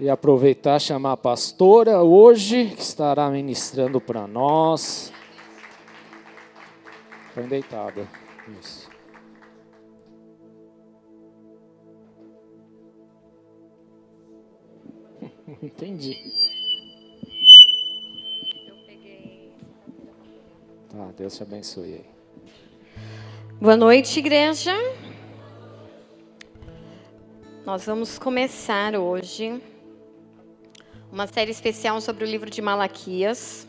E aproveitar chamar a pastora hoje, que estará ministrando para nós. Põe deitada. Isso. Entendi. Tá, Deus te abençoe. Boa noite, igreja. Nós vamos começar hoje uma série especial sobre o livro de Malaquias,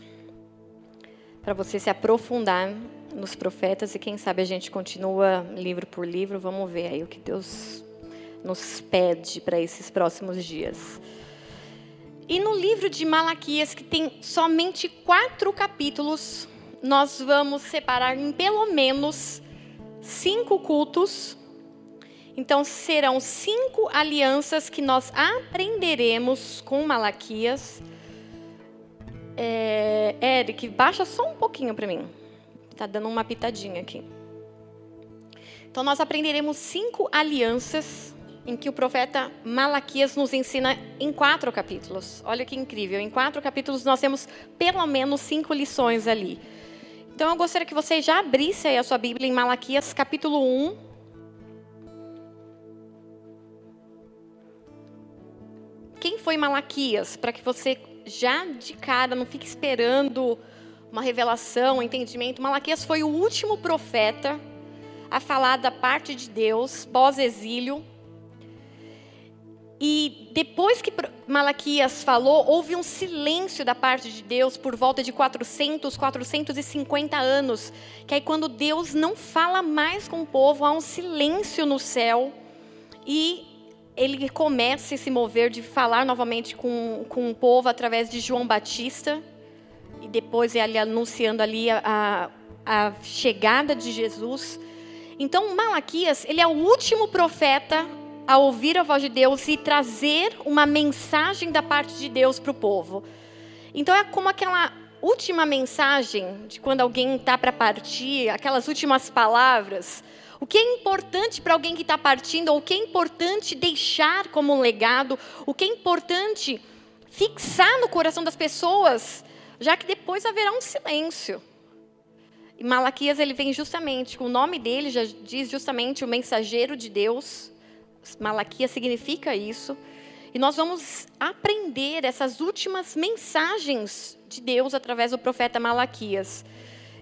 para você se aprofundar nos profetas e quem sabe a gente continua livro por livro. Vamos ver aí o que Deus nos pede para esses próximos dias. E no livro de Malaquias, que tem somente quatro capítulos, nós vamos separar em pelo menos cinco cultos. Então serão cinco alianças que nós aprenderemos com Malaquias. É, Eric, baixa só um pouquinho para mim. Tá dando uma pitadinha aqui. Então nós aprenderemos cinco alianças em que o profeta Malaquias nos ensina em quatro capítulos. Olha que incrível! Em quatro capítulos nós temos pelo menos cinco lições ali. Então eu gostaria que você já abrisse aí a sua Bíblia em Malaquias capítulo 1. Quem foi Malaquias? Para que você já de cara não fique esperando uma revelação, um entendimento. Malaquias foi o último profeta a falar da parte de Deus pós-exílio e depois que Malaquias falou, houve um silêncio da parte de Deus por volta de 400, 450 anos. Que aí, quando Deus não fala mais com o povo, há um silêncio no céu. E ele começa a se mover de falar novamente com, com o povo através de João Batista. E depois ele anunciando ali a, a chegada de Jesus. Então, Malaquias, ele é o último profeta a ouvir a voz de Deus e trazer uma mensagem da parte de Deus para o povo. Então é como aquela última mensagem de quando alguém está para partir, aquelas últimas palavras. O que é importante para alguém que está partindo, ou o que é importante deixar como um legado, o que é importante fixar no coração das pessoas, já que depois haverá um silêncio. E Malaquias ele vem justamente, com o nome dele já diz justamente o mensageiro de Deus. Malaquias significa isso. E nós vamos aprender essas últimas mensagens de Deus através do profeta Malaquias.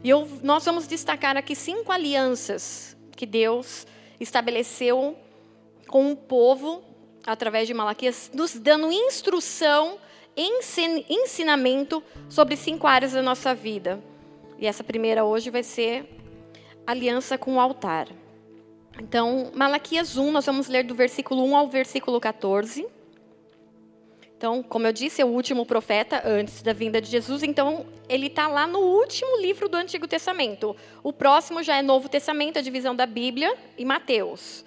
E eu, nós vamos destacar aqui cinco alianças que Deus estabeleceu com o povo através de Malaquias, nos dando instrução, ensinamento sobre cinco áreas da nossa vida. E essa primeira hoje vai ser aliança com o altar. Então, Malaquias 1, nós vamos ler do versículo 1 ao versículo 14. Então, como eu disse, é o último profeta antes da vinda de Jesus. Então, ele está lá no último livro do Antigo Testamento. O próximo já é Novo Testamento, a divisão da Bíblia e Mateus.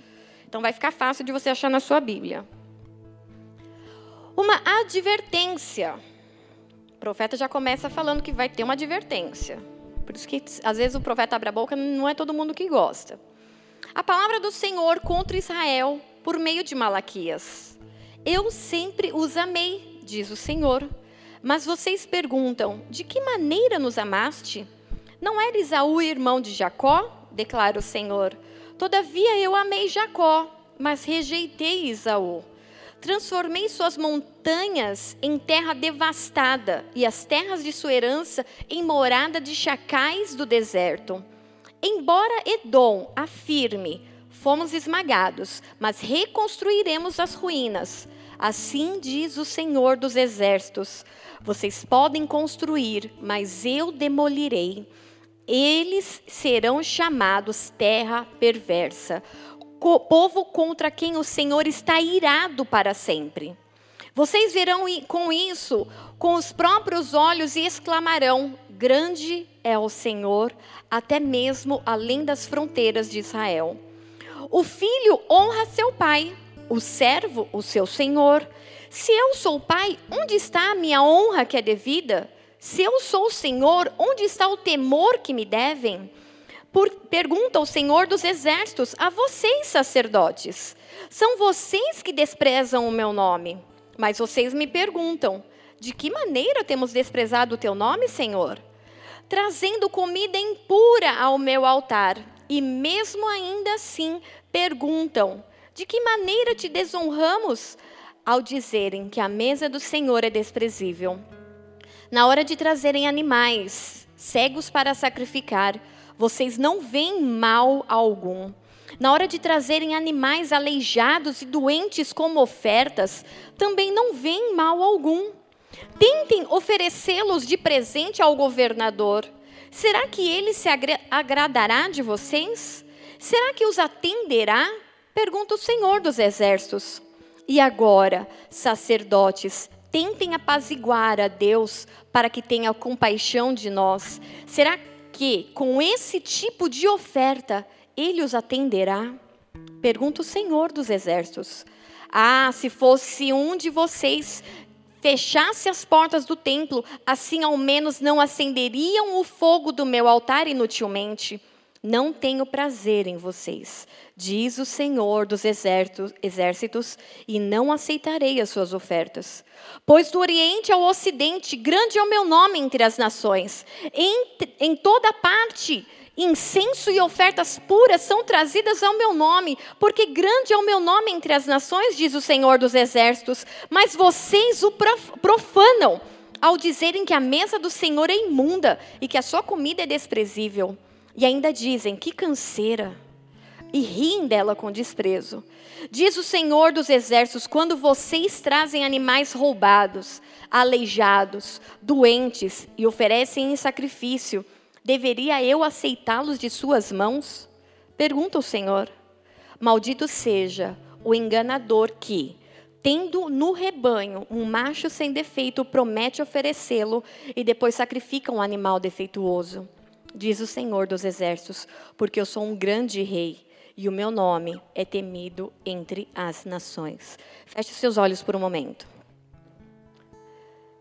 Então, vai ficar fácil de você achar na sua Bíblia. Uma advertência. O profeta já começa falando que vai ter uma advertência. Por isso que, às vezes, o profeta abre a boca, não é todo mundo que gosta. A palavra do Senhor contra Israel por meio de Malaquias. Eu sempre os amei, diz o Senhor. Mas vocês perguntam: de que maneira nos amaste? Não era Isaú irmão de Jacó? declara o Senhor. Todavia eu amei Jacó, mas rejeitei Isaú. Transformei suas montanhas em terra devastada e as terras de sua herança em morada de chacais do deserto. Embora Edom afirme, fomos esmagados, mas reconstruiremos as ruínas. Assim diz o Senhor dos Exércitos: Vocês podem construir, mas eu demolirei. Eles serão chamados terra perversa, povo contra quem o Senhor está irado para sempre. Vocês verão com isso com os próprios olhos e exclamarão: Grande é o Senhor, até mesmo além das fronteiras de Israel. O filho honra seu pai, o servo, o seu senhor. Se eu sou pai, onde está a minha honra que é devida? Se eu sou senhor, onde está o temor que me devem? Por, pergunta o Senhor dos Exércitos a vocês, sacerdotes: são vocês que desprezam o meu nome? Mas vocês me perguntam: de que maneira temos desprezado o teu nome, Senhor? Trazendo comida impura ao meu altar. E mesmo ainda assim perguntam: de que maneira te desonramos? Ao dizerem que a mesa do Senhor é desprezível. Na hora de trazerem animais cegos para sacrificar, vocês não veem mal algum. Na hora de trazerem animais aleijados e doentes como ofertas, também não veem mal algum. Tentem oferecê-los de presente ao governador. Será que ele se agradará de vocês? Será que os atenderá? Pergunta o Senhor dos Exércitos. E agora, sacerdotes, tentem apaziguar a Deus para que tenha compaixão de nós. Será que, com esse tipo de oferta, ele os atenderá? Pergunta o Senhor dos Exércitos. Ah, se fosse um de vocês fechasse as portas do templo, assim ao menos não acenderiam o fogo do meu altar inutilmente. Não tenho prazer em vocês, diz o Senhor dos exércitos, e não aceitarei as suas ofertas. Pois do Oriente ao Ocidente, grande é o meu nome entre as nações. Em, em toda parte, incenso e ofertas puras são trazidas ao meu nome, porque grande é o meu nome entre as nações, diz o Senhor dos exércitos. Mas vocês o profanam ao dizerem que a mesa do Senhor é imunda e que a sua comida é desprezível. E ainda dizem: que canseira! E riem dela com desprezo. Diz o Senhor dos Exércitos: quando vocês trazem animais roubados, aleijados, doentes e oferecem em sacrifício, deveria eu aceitá-los de suas mãos? Pergunta o Senhor. Maldito seja o enganador que, tendo no rebanho um macho sem defeito, promete oferecê-lo e depois sacrifica um animal defeituoso diz o Senhor dos Exércitos, porque eu sou um grande rei e o meu nome é temido entre as nações. Feche seus olhos por um momento.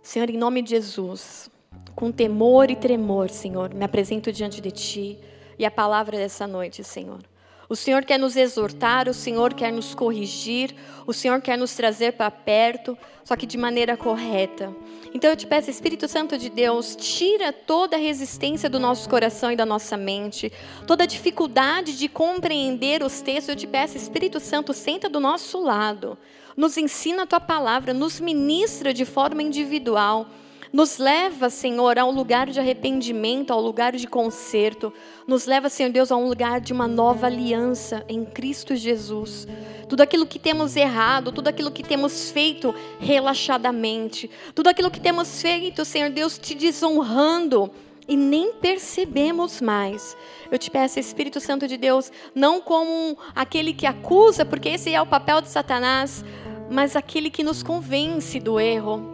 Senhor, em nome de Jesus, com temor e tremor, Senhor, me apresento diante de Ti e a palavra dessa noite, Senhor. O Senhor quer nos exortar, o Senhor quer nos corrigir, o Senhor quer nos trazer para perto, só que de maneira correta. Então eu te peço, Espírito Santo de Deus, tira toda a resistência do nosso coração e da nossa mente, toda a dificuldade de compreender os textos. Eu te peço, Espírito Santo, senta do nosso lado, nos ensina a tua palavra, nos ministra de forma individual. Nos leva, Senhor, a um lugar de arrependimento, ao lugar de conserto. Nos leva, Senhor Deus, a um lugar de uma nova aliança em Cristo Jesus. Tudo aquilo que temos errado, tudo aquilo que temos feito relaxadamente, tudo aquilo que temos feito, Senhor Deus, te desonrando e nem percebemos mais. Eu te peço, Espírito Santo de Deus, não como aquele que acusa, porque esse é o papel de Satanás, mas aquele que nos convence do erro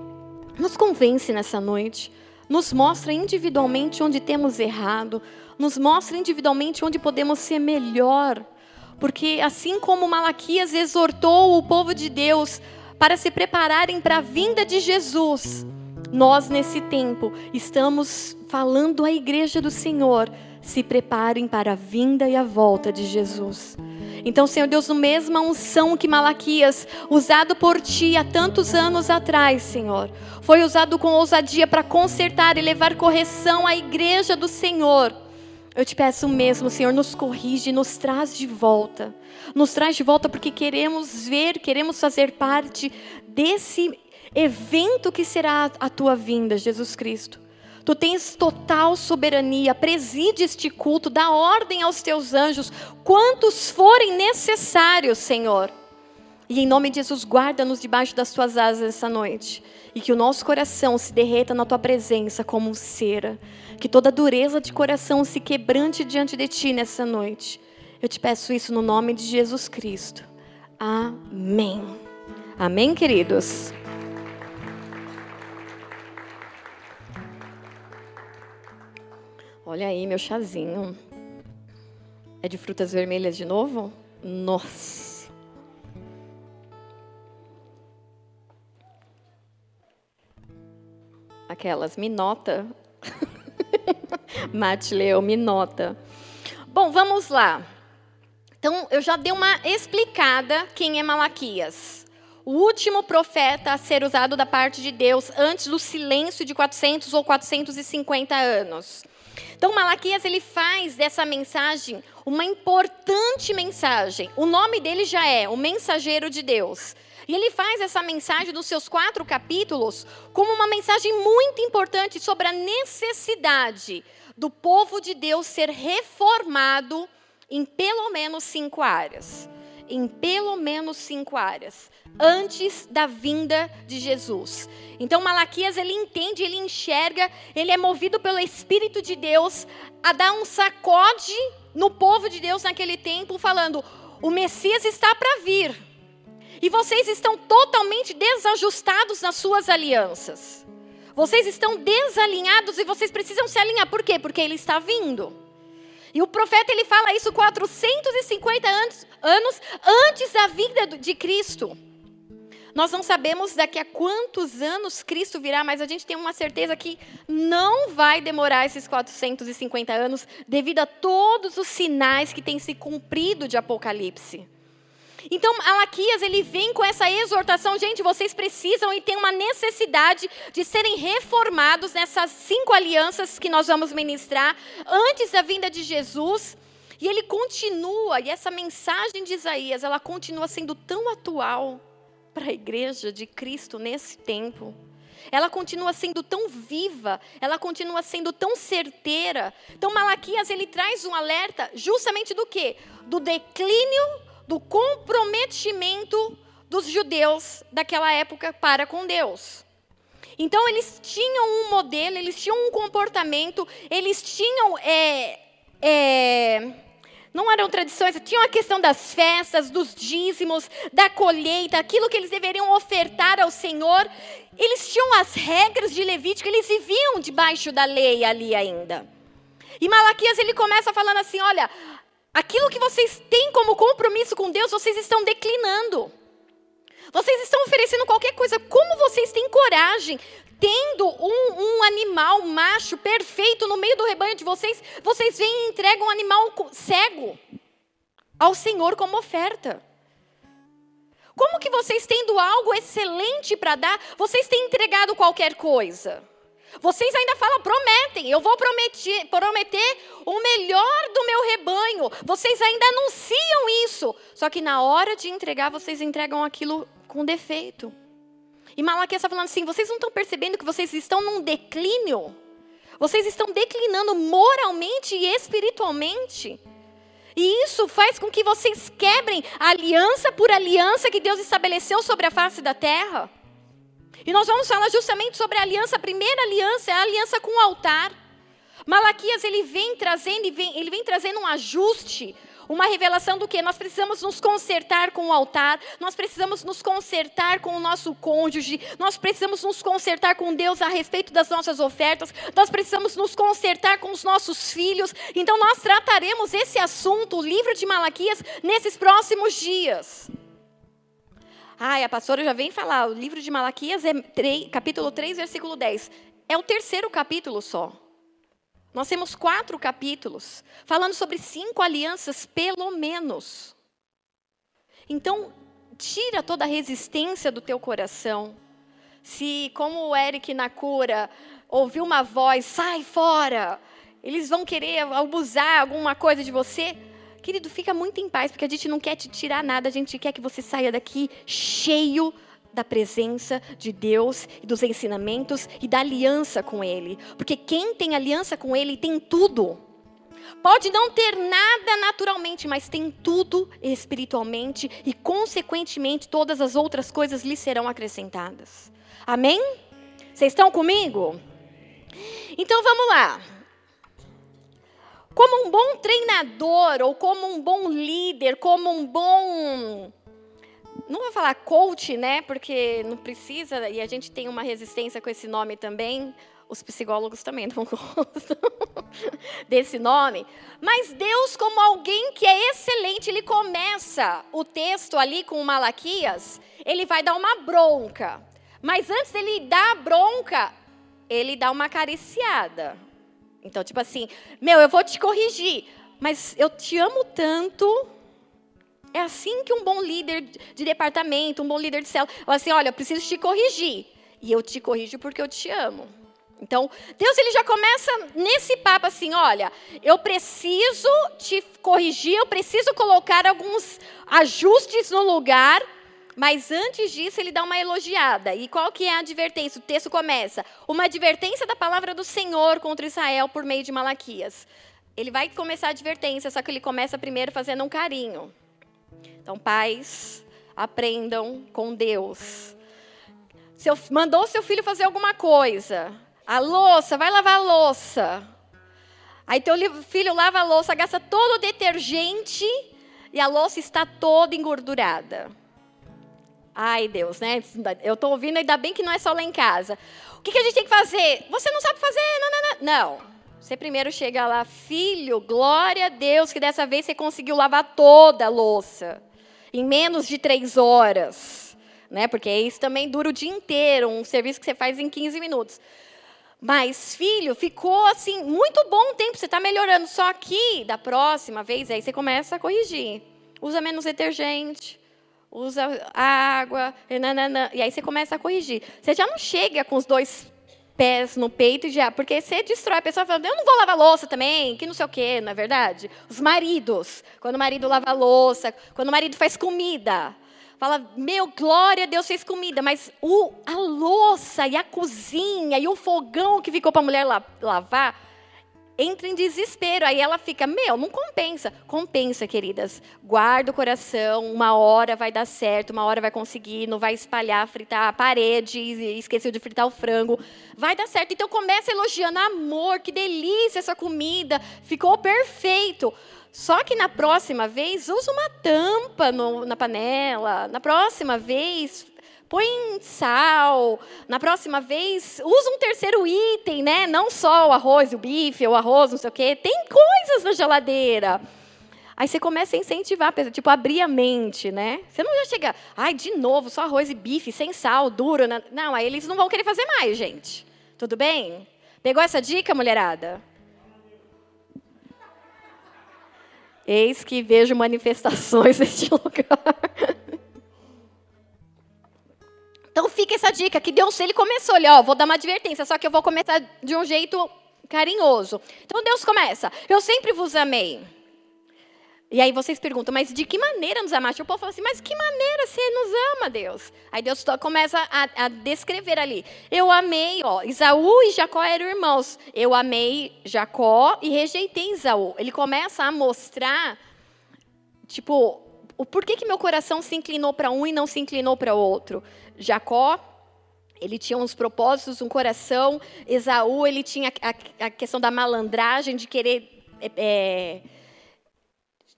nos convence nessa noite, nos mostra individualmente onde temos errado, nos mostra individualmente onde podemos ser melhor. Porque assim como Malaquias exortou o povo de Deus para se prepararem para a vinda de Jesus, nós nesse tempo estamos falando à igreja do Senhor, se preparem para a vinda e a volta de Jesus. Então, Senhor Deus, no mesma unção que Malaquias, usado por ti há tantos anos atrás, Senhor, foi usado com ousadia para consertar e levar correção à igreja do Senhor. Eu te peço mesmo, Senhor, nos corrige, nos traz de volta. Nos traz de volta porque queremos ver, queremos fazer parte desse evento que será a tua vinda, Jesus Cristo. Tu tens total soberania, preside este culto, dá ordem aos teus anjos, quantos forem necessários, Senhor. E em nome de Jesus, guarda-nos debaixo das tuas asas essa noite. E que o nosso coração se derreta na tua presença como cera. Que toda dureza de coração se quebrante diante de ti nessa noite. Eu te peço isso no nome de Jesus Cristo. Amém. Amém, queridos. Olha aí, meu chazinho. É de frutas vermelhas de novo? Nossa! Aquelas, me nota. Mate me nota. Bom, vamos lá. Então, eu já dei uma explicada quem é Malaquias. o último profeta a ser usado da parte de Deus antes do silêncio de 400 ou 450 anos. Então Malaquias ele faz dessa mensagem uma importante mensagem. O nome dele já é o mensageiro de Deus. E ele faz essa mensagem dos seus quatro capítulos como uma mensagem muito importante sobre a necessidade do povo de Deus ser reformado em pelo menos cinco áreas. Em pelo menos cinco áreas antes da vinda de Jesus. Então Malaquias ele entende, ele enxerga, ele é movido pelo Espírito de Deus a dar um sacode no povo de Deus naquele tempo, falando: o Messias está para vir. E vocês estão totalmente desajustados nas suas alianças. Vocês estão desalinhados e vocês precisam se alinhar. Por quê? Porque ele está vindo. E o profeta ele fala isso 450 anos, anos antes da vinda de Cristo. Nós não sabemos daqui a quantos anos Cristo virá, mas a gente tem uma certeza que não vai demorar esses 450 anos, devido a todos os sinais que têm se cumprido de Apocalipse. Então, Alaquias, ele vem com essa exortação, gente, vocês precisam e têm uma necessidade de serem reformados nessas cinco alianças que nós vamos ministrar antes da vinda de Jesus. E ele continua, e essa mensagem de Isaías, ela continua sendo tão atual para a igreja de Cristo nesse tempo. Ela continua sendo tão viva, ela continua sendo tão certeira. Então Malaquias ele traz um alerta justamente do quê? Do declínio, do comprometimento dos judeus daquela época para com Deus. Então eles tinham um modelo, eles tinham um comportamento, eles tinham é, é, não eram tradições, tinha a questão das festas, dos dízimos, da colheita, aquilo que eles deveriam ofertar ao Senhor. Eles tinham as regras de Levítico, eles viviam debaixo da lei ali ainda. E Malaquias ele começa falando assim: olha, aquilo que vocês têm como compromisso com Deus, vocês estão declinando. Vocês estão oferecendo qualquer coisa. Como vocês têm coragem tendo um, um, animal macho perfeito no meio do rebanho de vocês, vocês vêm e entregam um animal cego ao Senhor como oferta. Como que vocês tendo algo excelente para dar, vocês têm entregado qualquer coisa? Vocês ainda falam, prometem, eu vou prometer, prometer o melhor do meu rebanho. Vocês ainda anunciam isso. Só que na hora de entregar, vocês entregam aquilo com defeito. E Malaquias está falando assim: vocês não estão percebendo que vocês estão num declínio? Vocês estão declinando moralmente e espiritualmente. E isso faz com que vocês quebrem aliança por aliança que Deus estabeleceu sobre a face da terra. E nós vamos falar justamente sobre a aliança, a primeira aliança é a aliança com o altar. Malaquias ele vem trazendo, ele vem trazendo um ajuste uma revelação do que? Nós precisamos nos consertar com o altar, nós precisamos nos consertar com o nosso cônjuge, nós precisamos nos consertar com Deus a respeito das nossas ofertas, nós precisamos nos consertar com os nossos filhos. Então nós trataremos esse assunto, o livro de Malaquias, nesses próximos dias. Ai, a pastora já vem falar, o livro de Malaquias é 3, capítulo 3, versículo 10. É o terceiro capítulo só. Nós temos quatro capítulos falando sobre cinco alianças, pelo menos. Então, tira toda a resistência do teu coração. Se, como o Eric na cura, ouviu uma voz, sai fora, eles vão querer abusar alguma coisa de você, querido, fica muito em paz, porque a gente não quer te tirar nada, a gente quer que você saia daqui cheio da presença de Deus e dos ensinamentos e da aliança com Ele. Porque quem tem aliança com Ele tem tudo. Pode não ter nada naturalmente, mas tem tudo espiritualmente e, consequentemente, todas as outras coisas lhe serão acrescentadas. Amém? Vocês estão comigo? Então vamos lá. Como um bom treinador, ou como um bom líder, como um bom não vou falar coach, né? Porque não precisa, e a gente tem uma resistência com esse nome também. Os psicólogos também não gostam desse nome. Mas Deus, como alguém que é excelente, ele começa o texto ali com Malaquias, ele vai dar uma bronca. Mas antes dele dar a bronca, ele dá uma acariciada. Então, tipo assim, meu, eu vou te corrigir, mas eu te amo tanto É assim que um bom líder de departamento, um bom líder de célula, assim: olha, eu preciso te corrigir. E eu te corrijo porque eu te amo. Então, Deus ele já começa nesse papo assim, olha, eu preciso te corrigir, eu preciso colocar alguns ajustes no lugar, mas antes disso ele dá uma elogiada. E qual que é a advertência? O texto começa, uma advertência da palavra do Senhor contra Israel por meio de Malaquias. Ele vai começar a advertência, só que ele começa primeiro fazendo um carinho. Então, pais, aprendam com Deus. Seu, mandou seu filho fazer alguma coisa. A louça, vai lavar a louça. Aí teu filho lava a louça, gasta todo o detergente e a louça está toda engordurada. Ai, Deus, né? Eu estou ouvindo, ainda bem que não é só lá em casa. O que, que a gente tem que fazer? Você não sabe fazer? Não, não, não. Não. Você primeiro chega lá, filho, glória a Deus que dessa vez você conseguiu lavar toda a louça. Em menos de três horas. Né? Porque isso também dura o dia inteiro, um serviço que você faz em 15 minutos. Mas, filho, ficou assim, muito bom o tempo, você está melhorando. Só que, da próxima vez, aí você começa a corrigir. Usa menos detergente, usa água, nanana, e aí você começa a corrigir. Você já não chega com os dois pés no peito e já, porque você destrói a pessoa falando, eu não vou lavar louça também, que não sei o quê, não é verdade? Os maridos, quando o marido lava louça, quando o marido faz comida, fala, meu, glória a Deus fez comida, mas o, a louça e a cozinha e o fogão que ficou para a mulher lavar, entra em desespero. Aí ela fica, meu, não compensa. Compensa, queridas. Guarda o coração, uma hora vai dar certo, uma hora vai conseguir, não vai espalhar, fritar a parede, esqueceu de fritar o frango. Vai dar certo. Então começa elogiando, amor, que delícia essa comida, ficou perfeito. Só que na próxima vez, usa uma tampa no, na panela. Na próxima vez, põe sal. Na próxima vez, usa um terceiro item, né? Não só o arroz, o bife, o arroz, não sei o quê. Tem coisas na geladeira. Aí você começa a incentivar, tipo, abrir a mente, né? Você não já chega, ai, de novo, só arroz e bife, sem sal, duro. Né? Não, aí eles não vão querer fazer mais, gente. Tudo bem? Pegou essa dica, mulherada? Eis que vejo manifestações neste lugar. Então fica essa dica que Deus, ele começou, ele, ó, vou dar uma advertência, só que eu vou começar de um jeito carinhoso. Então Deus começa, eu sempre vos amei. E aí vocês perguntam, mas de que maneira nos amaste? O povo fala assim, mas que maneira você nos ama, Deus? Aí Deus começa a, a descrever ali. Eu amei, ó, Isaú e Jacó eram irmãos. Eu amei Jacó e rejeitei Isaú. Ele começa a mostrar, tipo, o porquê que meu coração se inclinou para um e não se inclinou para o outro. Jacó, ele tinha uns propósitos, um coração. Esaú, ele tinha a, a questão da malandragem, de querer. É,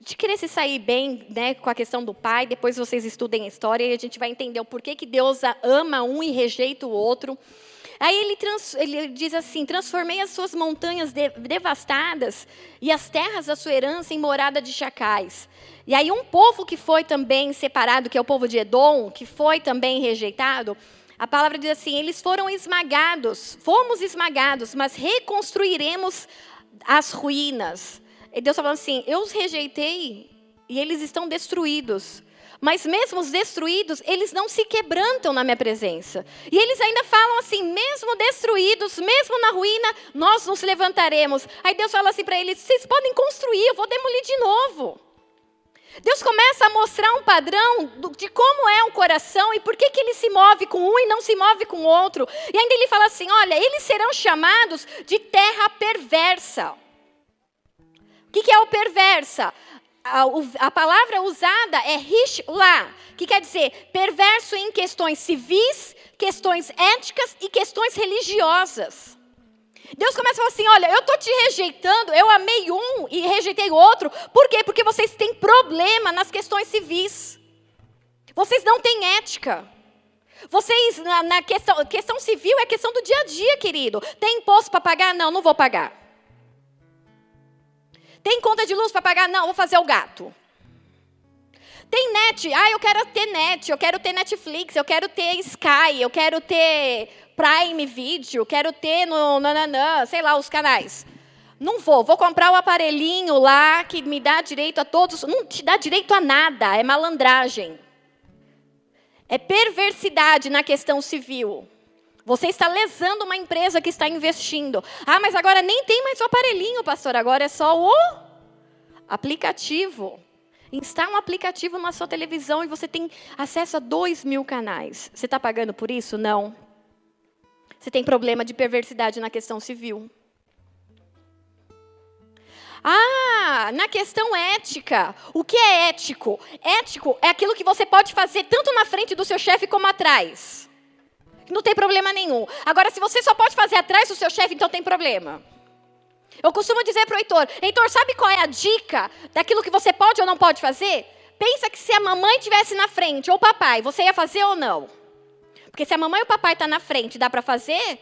de querer se sair bem né, com a questão do pai. Depois vocês estudem a história e a gente vai entender o porquê que Deus ama um e rejeita o outro. Aí ele, trans, ele, diz assim: Transformei as suas montanhas de, devastadas e as terras da sua herança em morada de chacais. E aí, um povo que foi também separado, que é o povo de Edom, que foi também rejeitado, a palavra diz assim: eles foram esmagados, fomos esmagados, mas reconstruiremos as ruínas. E Deus está falando assim: eu os rejeitei e eles estão destruídos. Mas mesmo os destruídos, eles não se quebrantam na minha presença. E eles ainda falam assim: mesmo destruídos, mesmo na ruína, nós nos levantaremos. Aí Deus fala assim para eles: vocês podem construir, eu vou demolir de novo. Deus começa a mostrar um padrão de como é um coração e por que, que ele se move com um e não se move com o outro. E ainda ele fala assim: olha, eles serão chamados de terra perversa. O que, que é o perversa? A, palavra usada é rishla, que quer dizer perverso em questões civis, questões éticas e questões religiosas. Deus começa a falar assim: olha, eu estou te rejeitando, eu amei um e rejeitei outro. Por quê? Porque vocês têm problema nas questões civis. Vocês não têm ética. Vocês, na, na questão, questão civil, é questão do dia a dia, querido. Tem imposto para pagar? Não, não vou pagar. Tem conta de luz para pagar? Não, vou fazer o gato. Tem net? Ah, eu quero ter net, eu quero ter Netflix, eu quero ter Sky, eu quero ter Prime Video, quero ter no nananã, sei lá, os canais. Não vou, vou comprar o aparelhinho lá que me dá direito a todos. Não te dá direito a nada, é malandragem. É perversidade na questão civil. Você está lesando uma empresa que está investindo. Ah, mas agora nem tem mais o aparelhinho, pastor, agora é só o aplicativo. Instala um aplicativo na sua televisão e você tem acesso a dois mil canais. Você está pagando por isso? Não. Você tem problema de perversidade na questão civil. Ah, na questão ética. O que é ético? Ético é aquilo que você pode fazer tanto na frente do seu chefe como atrás. Não tem problema nenhum. Agora, se você só pode fazer atrás do seu chefe, então tem problema. Eu costumo dizer para o Heitor: Heitor, sabe qual é a dica daquilo que você pode ou não pode fazer? Pensa que se a mamãe estivesse na frente ou o papai, você ia fazer ou não? Porque se a mamãe e o papai estão tá na frente dá para fazer,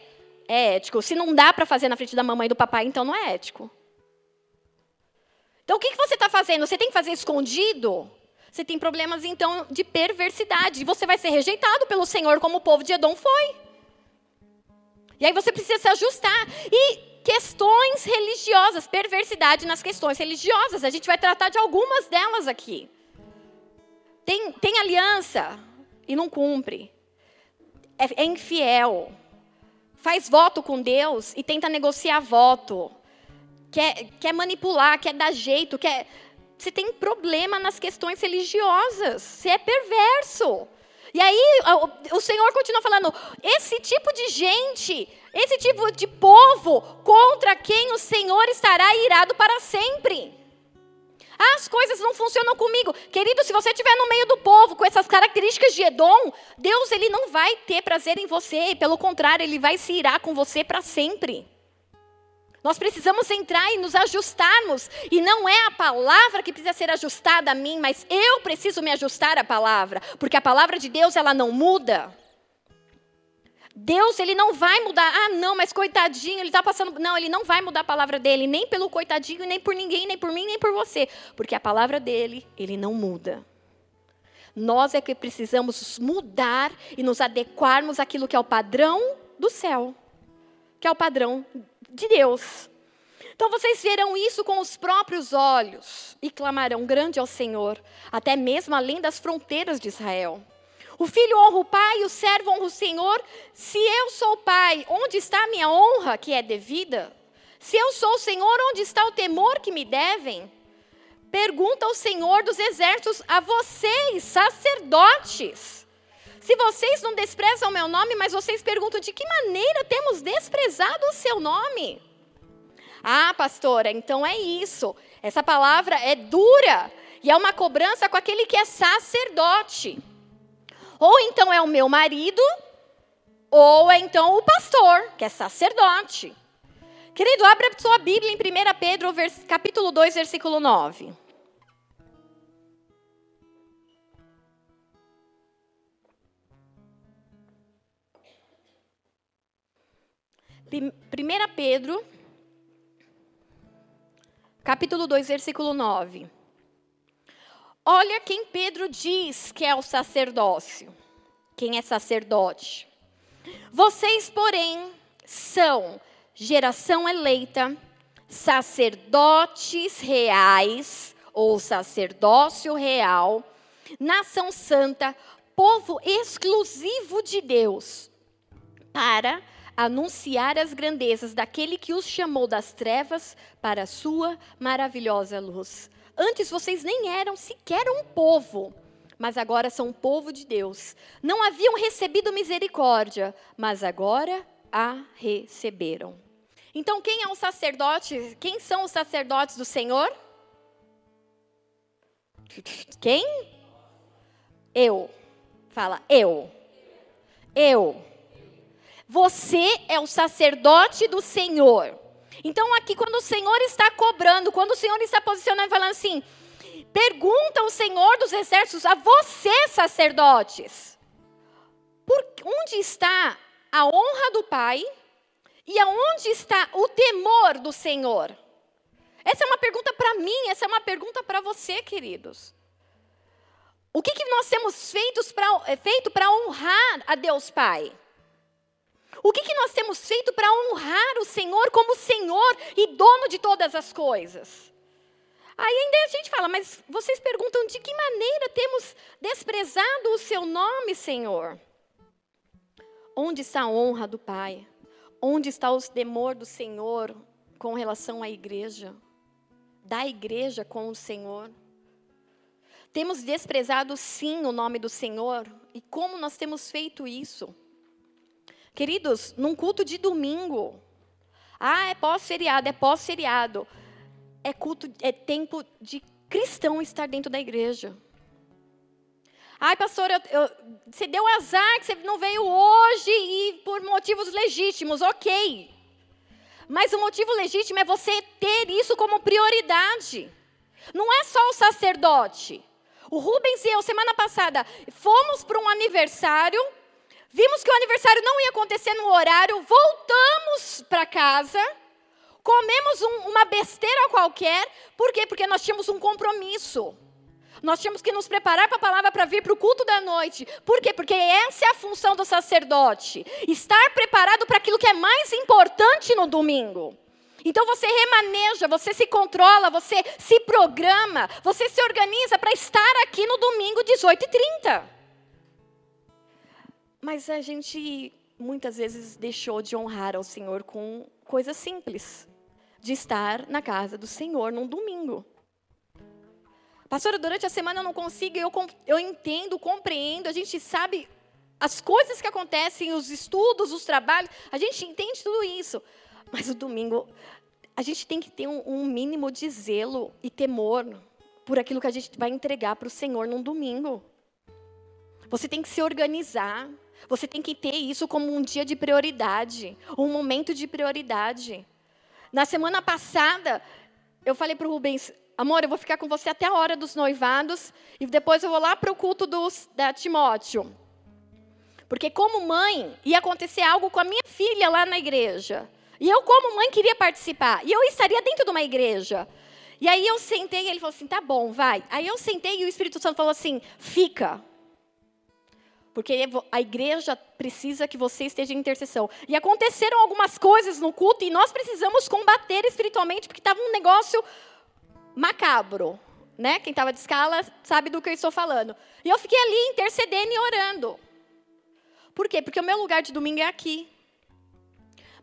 é ético. Se não dá para fazer na frente da mamãe e do papai, então não é ético. Então, o que, que você está fazendo? Você tem que fazer escondido? Você tem problemas, então, de perversidade. E você vai ser rejeitado pelo Senhor, como o povo de Edom foi. E aí você precisa se ajustar. E questões religiosas, perversidade nas questões religiosas. A gente vai tratar de algumas delas aqui. Tem, tem aliança e não cumpre. É, é infiel. Faz voto com Deus e tenta negociar voto quer, quer manipular, quer dar jeito, quer. Você tem problema nas questões religiosas. Você é perverso. E aí o Senhor continua falando: esse tipo de gente, esse tipo de povo contra quem o Senhor estará irado para sempre. Ah, as coisas não funcionam comigo. Querido, se você estiver no meio do povo com essas características de Edom, Deus ele não vai ter prazer em você. Pelo contrário, ele vai se irar com você para sempre. Nós precisamos entrar e nos ajustarmos. E não é a palavra que precisa ser ajustada a mim, mas eu preciso me ajustar à palavra. Porque a palavra de Deus, ela não muda. Deus, ele não vai mudar. Ah, não, mas coitadinho, ele está passando. Não, ele não vai mudar a palavra dele, nem pelo coitadinho, nem por ninguém, nem por mim, nem por você. Porque a palavra dele, ele não muda. Nós é que precisamos mudar e nos adequarmos àquilo que é o padrão do céu, que é o padrão de Deus. Então vocês verão isso com os próprios olhos e clamarão grande ao Senhor, até mesmo além das fronteiras de Israel. O filho honra o pai e o servo honra o Senhor. Se eu sou o pai, onde está a minha honra que é devida? Se eu sou o Senhor, onde está o temor que me devem? Pergunta ao Senhor dos exércitos a vocês, sacerdotes. Se vocês não desprezam o meu nome, mas vocês perguntam de que maneira temos desprezado o seu nome? Ah, pastora, então é isso. Essa palavra é dura e é uma cobrança com aquele que é sacerdote. Ou então é o meu marido, ou é então o pastor, que é sacerdote. Querido, abra sua Bíblia em 1 Pedro, capítulo 2, versículo 9. 1 Pedro, capítulo 2, versículo 9. Olha quem Pedro diz que é o sacerdócio. Quem é sacerdote? Vocês, porém, são geração eleita, sacerdotes reais, ou sacerdócio real, nação santa, povo exclusivo de Deus, para anunciar as grandezas daquele que os chamou das trevas para a sua maravilhosa luz. Antes vocês nem eram sequer um povo, mas agora são um povo de Deus. Não haviam recebido misericórdia, mas agora a receberam. Então, quem é o sacerdote? Quem são os sacerdotes do Senhor? Quem? Eu. Fala, eu. Eu. Você é o sacerdote do Senhor. Então, aqui, quando o Senhor está cobrando, quando o Senhor está posicionando, falando assim: pergunta o Senhor dos exércitos a você, sacerdotes, por onde está a honra do Pai e aonde está o temor do Senhor? Essa é uma pergunta para mim, essa é uma pergunta para você, queridos. O que, que nós temos feito para honrar a Deus Pai? O que, que nós temos feito para honrar o Senhor como Senhor e dono de todas as coisas? Aí ainda a gente fala, mas vocês perguntam de que maneira temos desprezado o seu nome, Senhor? Onde está a honra do Pai? Onde está o temor do Senhor com relação à igreja? Da igreja com o Senhor? Temos desprezado sim o nome do Senhor? E como nós temos feito isso? Queridos, num culto de domingo, ah, é pós-feriado, é pós-feriado. É culto, é tempo de cristão estar dentro da igreja. Ai, pastor, eu, eu, você deu azar que você não veio hoje e por motivos legítimos, ok. Mas o motivo legítimo é você ter isso como prioridade. Não é só o sacerdote. O Rubens e eu, semana passada, fomos para um aniversário, vimos que o aniversário não ia acontecer no horário, voltamos para casa, comemos um, uma besteira qualquer, por quê? Porque nós tínhamos um compromisso. Nós tínhamos que nos preparar para a palavra para vir para o culto da noite. Por quê? Porque essa é a função do sacerdote. Estar preparado para aquilo que é mais importante no domingo. Então você remaneja, você se controla, você se programa, você se organiza para estar aqui no domingo 18h30. Mas a gente muitas vezes deixou de honrar ao Senhor com coisas simples, de estar na casa do Senhor num domingo. Pastora, durante a semana eu não consigo, eu, eu entendo, compreendo, a gente sabe as coisas que acontecem, os estudos, os trabalhos, a gente entende tudo isso. Mas o domingo, a gente tem que ter um, um mínimo de zelo e temor por aquilo que a gente vai entregar para o Senhor num domingo. Você tem que se organizar. Você tem que ter isso como um dia de prioridade, um momento de prioridade. Na semana passada, eu falei para o Rubens, amor, eu vou ficar com você até a hora dos noivados e depois eu vou lá para o culto dos, da Timóteo. Porque como mãe, ia acontecer algo com a minha filha lá na igreja. E eu, como mãe, queria participar. E eu estaria dentro de uma igreja. E aí eu sentei e ele falou assim: tá bom, vai. Aí eu sentei e o Espírito Santo falou assim: fica. Porque a igreja precisa que você esteja em intercessão. E aconteceram algumas coisas no culto e nós precisamos combater espiritualmente, porque estava um negócio macabro. Né? Quem estava de escala sabe do que eu estou falando. E eu fiquei ali intercedendo e orando. Por quê? Porque o meu lugar de domingo é aqui.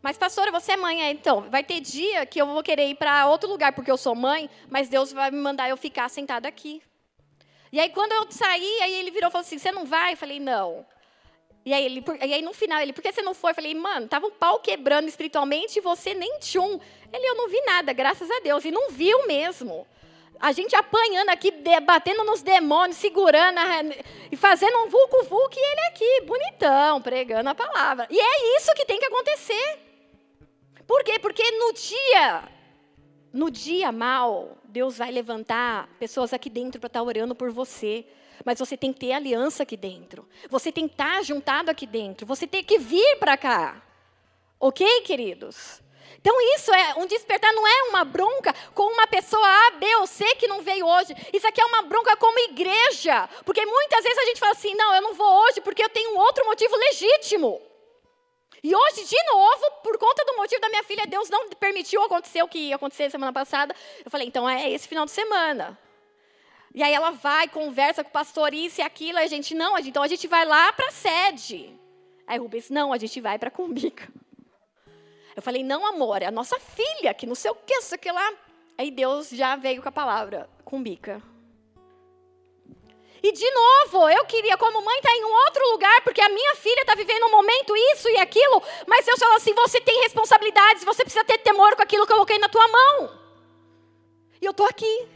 Mas, pastora, você é mãe, é, então, vai ter dia que eu vou querer ir para outro lugar porque eu sou mãe, mas Deus vai me mandar eu ficar sentada aqui. E aí, quando eu saí, aí ele virou e falou assim: Você não vai? Eu falei: Não. E aí, ele, e aí, no final, ele, por que você não foi? Eu falei, mano, tava um pau quebrando espiritualmente e você nem tchum. Ele, eu não vi nada, graças a Deus. E não viu mesmo. A gente apanhando aqui, batendo nos demônios, segurando e fazendo um vulco-vulco, e ele aqui, bonitão, pregando a palavra. E é isso que tem que acontecer. Por quê? Porque no dia, no dia mal, Deus vai levantar pessoas aqui dentro para estar orando por você. Mas você tem que ter aliança aqui dentro. Você tem que estar juntado aqui dentro. Você tem que vir para cá. Ok, queridos? Então, isso é um despertar, não é uma bronca com uma pessoa A, B ou C que não veio hoje. Isso aqui é uma bronca como igreja. Porque muitas vezes a gente fala assim: não, eu não vou hoje porque eu tenho um outro motivo legítimo. E hoje, de novo, por conta do motivo da minha filha, Deus não permitiu acontecer o que ia acontecer semana passada. Eu falei: então é esse final de semana. E aí ela vai, conversa com o pastor isso e aquilo, a gente, não, então a gente vai lá para a sede. Aí Rubens, não, a gente vai para Cumbica. Eu falei, não, amor, é a nossa filha, que não sei o que, isso que lá. Aí Deus já veio com a palavra, Cumbica. E de novo, eu queria, como mãe, estar tá em um outro lugar, porque a minha filha está vivendo um momento isso e aquilo, mas Deus falou assim: você tem responsabilidades, você precisa ter temor com aquilo que eu coloquei na tua mão. E eu estou aqui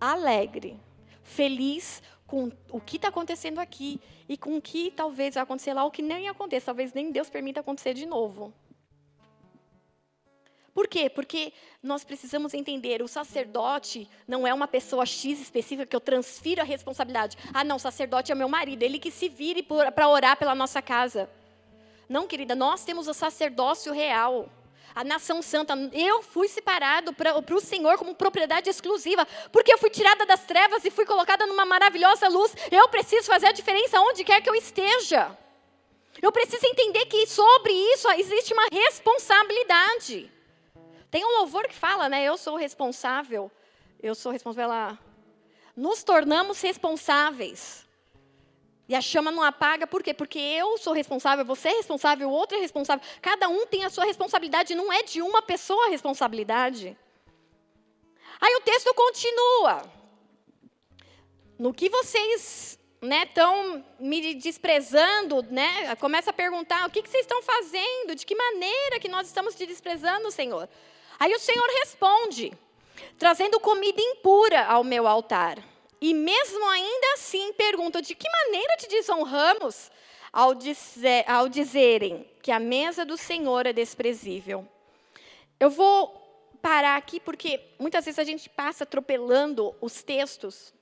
alegre, feliz com o que está acontecendo aqui e com o que talvez vai acontecer lá, o que nem aconteça, talvez nem Deus permita acontecer de novo. Por quê? Porque nós precisamos entender, o sacerdote não é uma pessoa X específica que eu transfiro a responsabilidade. Ah, não, o sacerdote é meu marido, ele que se vire para orar pela nossa casa. Não, querida, nós temos o sacerdócio real a nação santa. Eu fui separado para o Senhor como propriedade exclusiva, porque eu fui tirada das trevas e fui colocada numa maravilhosa luz. Eu preciso fazer a diferença onde quer que eu esteja. Eu preciso entender que sobre isso existe uma responsabilidade. Tem um louvor que fala, né? Eu sou responsável. Eu sou responsável. Ela... Nos tornamos responsáveis. E a chama não apaga, por quê? Porque eu sou responsável, você é responsável, o outro é responsável. Cada um tem a sua responsabilidade, não é de uma pessoa a responsabilidade. Aí o texto continua. No que vocês estão né, me desprezando, né? Começa a perguntar, o que, que vocês estão fazendo? De que maneira que nós estamos te desprezando, Senhor? Aí o Senhor responde, trazendo comida impura ao meu altar. E mesmo ainda assim perguntam: de que maneira te desonramos ao, dizer, ao dizerem que a mesa do Senhor é desprezível? Eu vou parar aqui porque muitas vezes a gente passa atropelando os textos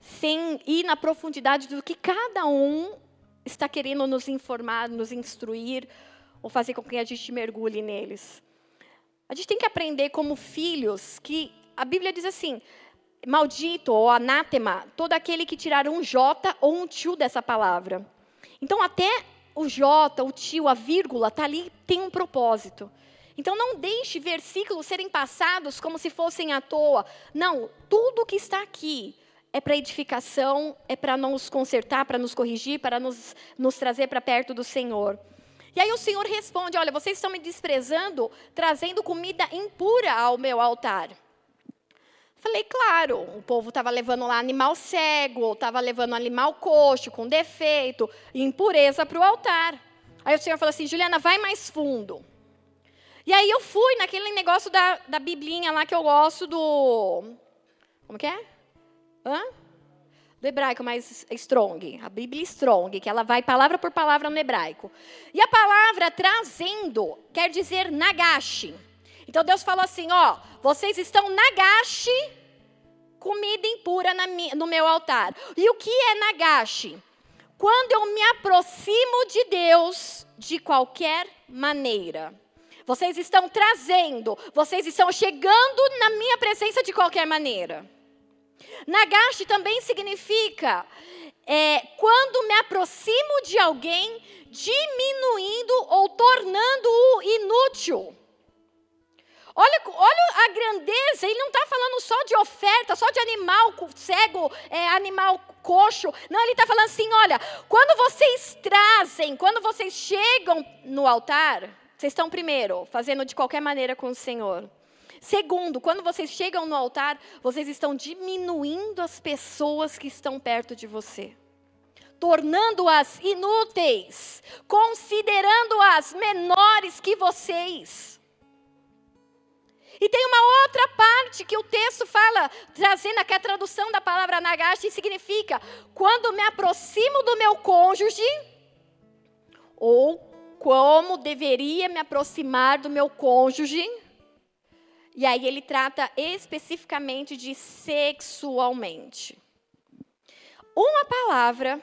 sem ir na profundidade do que cada um está querendo nos informar, nos instruir ou fazer com que a gente mergulhe neles. A gente tem que aprender como filhos que a Bíblia diz assim: maldito ou anátema, todo aquele que tirar um J ou um tio dessa palavra. Então, até o J, o tio, a vírgula, está ali, tem um propósito. Então, não deixe versículos serem passados como se fossem à toa. Não, tudo que está aqui é para edificação, é para nos consertar, para nos corrigir, para nos, nos trazer para perto do Senhor. E aí o Senhor responde: Olha, vocês estão me desprezando, trazendo comida impura ao meu altar. Falei, claro, o povo estava levando lá animal cego, ou estava levando animal coxo, com defeito, impureza para o altar. Aí o Senhor falou assim, Juliana, vai mais fundo. E aí eu fui naquele negócio da, da biblinha lá que eu gosto do... Como que é? Hã? Do hebraico mais strong. A Bíblia strong, que ela vai palavra por palavra no hebraico. E a palavra trazendo quer dizer nagashi. Então Deus falou assim: ó, vocês estão nagashi, comida impura no meu altar. E o que é nagashi? Quando eu me aproximo de Deus de qualquer maneira. Vocês estão trazendo, vocês estão chegando na minha presença de qualquer maneira. Nagashi também significa é, quando me aproximo de alguém, diminuindo ou tornando-o inútil. Olha, olha a grandeza, ele não está falando só de oferta, só de animal cego, é, animal coxo. Não, ele está falando assim: olha, quando vocês trazem, quando vocês chegam no altar, vocês estão, primeiro, fazendo de qualquer maneira com o Senhor. Segundo, quando vocês chegam no altar, vocês estão diminuindo as pessoas que estão perto de você tornando-as inúteis, considerando-as menores que vocês. E tem uma outra parte que o texto fala, trazendo aqui a tradução da palavra nagashi, significa quando me aproximo do meu cônjuge, ou como deveria me aproximar do meu cônjuge. E aí ele trata especificamente de sexualmente. Uma palavra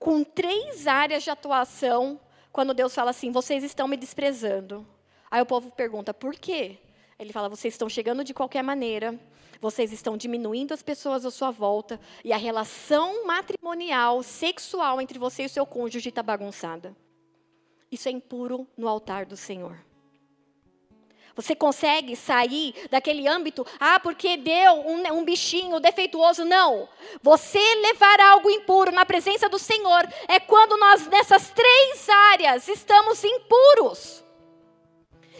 com três áreas de atuação, quando Deus fala assim: vocês estão me desprezando. Aí o povo pergunta: por quê? Ele fala: vocês estão chegando de qualquer maneira, vocês estão diminuindo as pessoas à sua volta, e a relação matrimonial, sexual entre você e o seu cônjuge está bagunçada. Isso é impuro no altar do Senhor. Você consegue sair daquele âmbito, ah, porque deu um, um, bichinho defeituoso. Não. Você levar algo impuro na presença do Senhor é quando nós, nessas três áreas, estamos impuros.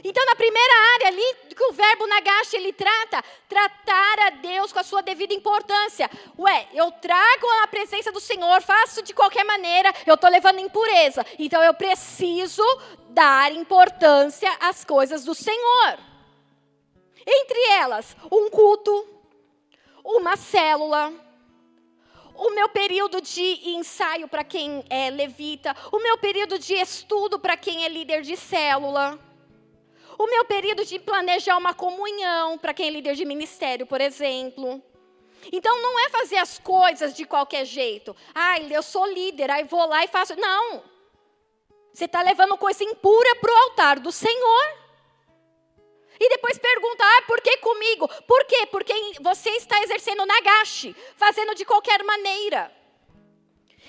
Então, na primeira área ali que o verbo nagashi ele trata, tratar a Deus com a sua devida importância. Ué, eu trago a presença do Senhor, faço de qualquer maneira, eu estou levando impureza. Então, eu preciso dar importância às coisas do Senhor. Entre elas, um culto, uma célula, o meu período de ensaio para quem é levita, o meu período de estudo para quem é líder de célula o meu período de planejar uma comunhão, para quem é líder de ministério, por exemplo. Então não é fazer as coisas de qualquer jeito. Ah, eu sou líder, aí vou lá e faço. Não. Você está levando coisa impura para o altar do Senhor. E depois pergunta, ah, por que comigo? Por quê? Porque você está exercendo nagashi, fazendo de qualquer maneira.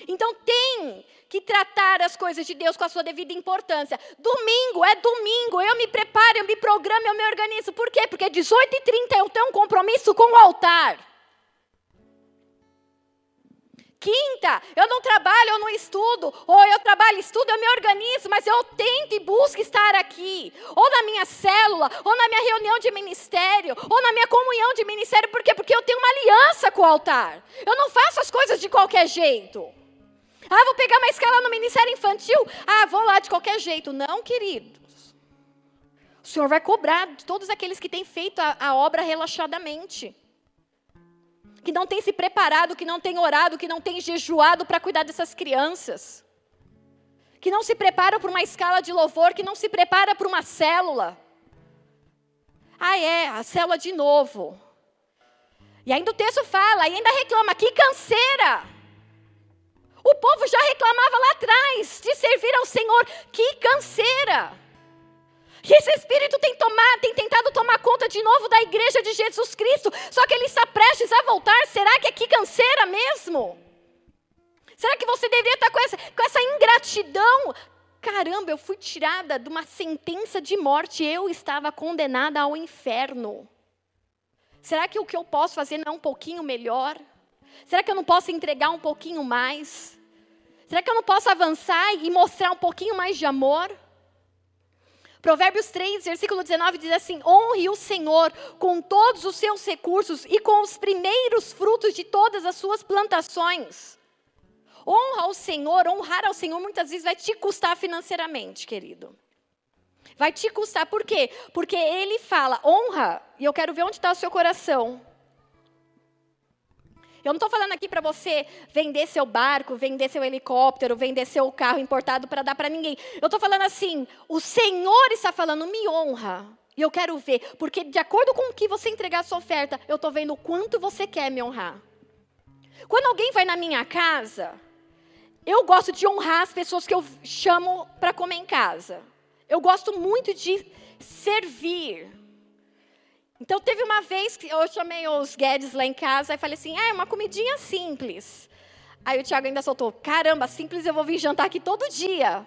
Então tem que tratar as coisas de Deus com a sua devida importância. Domingo é domingo, eu me preparo, eu me programo, eu me organizo. Por quê? Porque 18h30 eu tenho um compromisso com o altar. Quinta, eu não trabalho, eu não estudo, ou eu trabalho, estudo, eu me organizo, mas eu tento e busco estar aqui, ou na minha célula, ou na minha reunião de ministério, ou na minha comunhão de ministério, por quê? Porque eu tenho uma aliança com o altar. Eu não faço as coisas de qualquer jeito. Ah, vou pegar uma escala no ministério infantil. Ah, vou lá de qualquer jeito. Não, queridos. O Senhor vai cobrar de todos aqueles que têm feito a, a obra relaxadamente. Que não têm se preparado, que não têm orado, que não têm jejuado para cuidar dessas crianças. Que não se preparam para uma escala de louvor, que não se prepara para uma célula. Ah, é, a célula de novo. E ainda o texto fala, e ainda reclama, que canseira. O povo já reclamava lá atrás de servir ao Senhor. Que canseira! E esse espírito tem, tomado, tem tentado tomar conta de novo da igreja de Jesus Cristo, só que ele está prestes a voltar. Será que é que canseira mesmo? Será que você deveria estar com essa, com essa ingratidão? Caramba, eu fui tirada de uma sentença de morte, eu estava condenada ao inferno. Será que o que eu posso fazer não é um pouquinho melhor? Será que eu não posso entregar um pouquinho mais? Será que eu não posso avançar e mostrar um pouquinho mais de amor? Provérbios 3, versículo 19 diz assim: Honre o Senhor com todos os seus recursos e com os primeiros frutos de todas as suas plantações. Honra ao Senhor, honrar ao Senhor muitas vezes vai te custar financeiramente, querido. Vai te custar, por quê? Porque ele fala, honra, e eu quero ver onde está o seu coração. Eu não estou falando aqui para você vender seu barco, vender seu helicóptero, vender seu carro importado para dar para ninguém. Eu estou falando assim: o Senhor está falando, me honra. E eu quero ver, porque de acordo com o que você entregar a sua oferta, eu estou vendo o quanto você quer me honrar. Quando alguém vai na minha casa, eu gosto de honrar as pessoas que eu chamo para comer em casa. Eu gosto muito de servir. Então teve uma vez que eu chamei os Guedes lá em casa e falei assim: é uma comidinha simples. Aí o Tiago ainda soltou: caramba, simples, eu vou vir jantar aqui todo dia.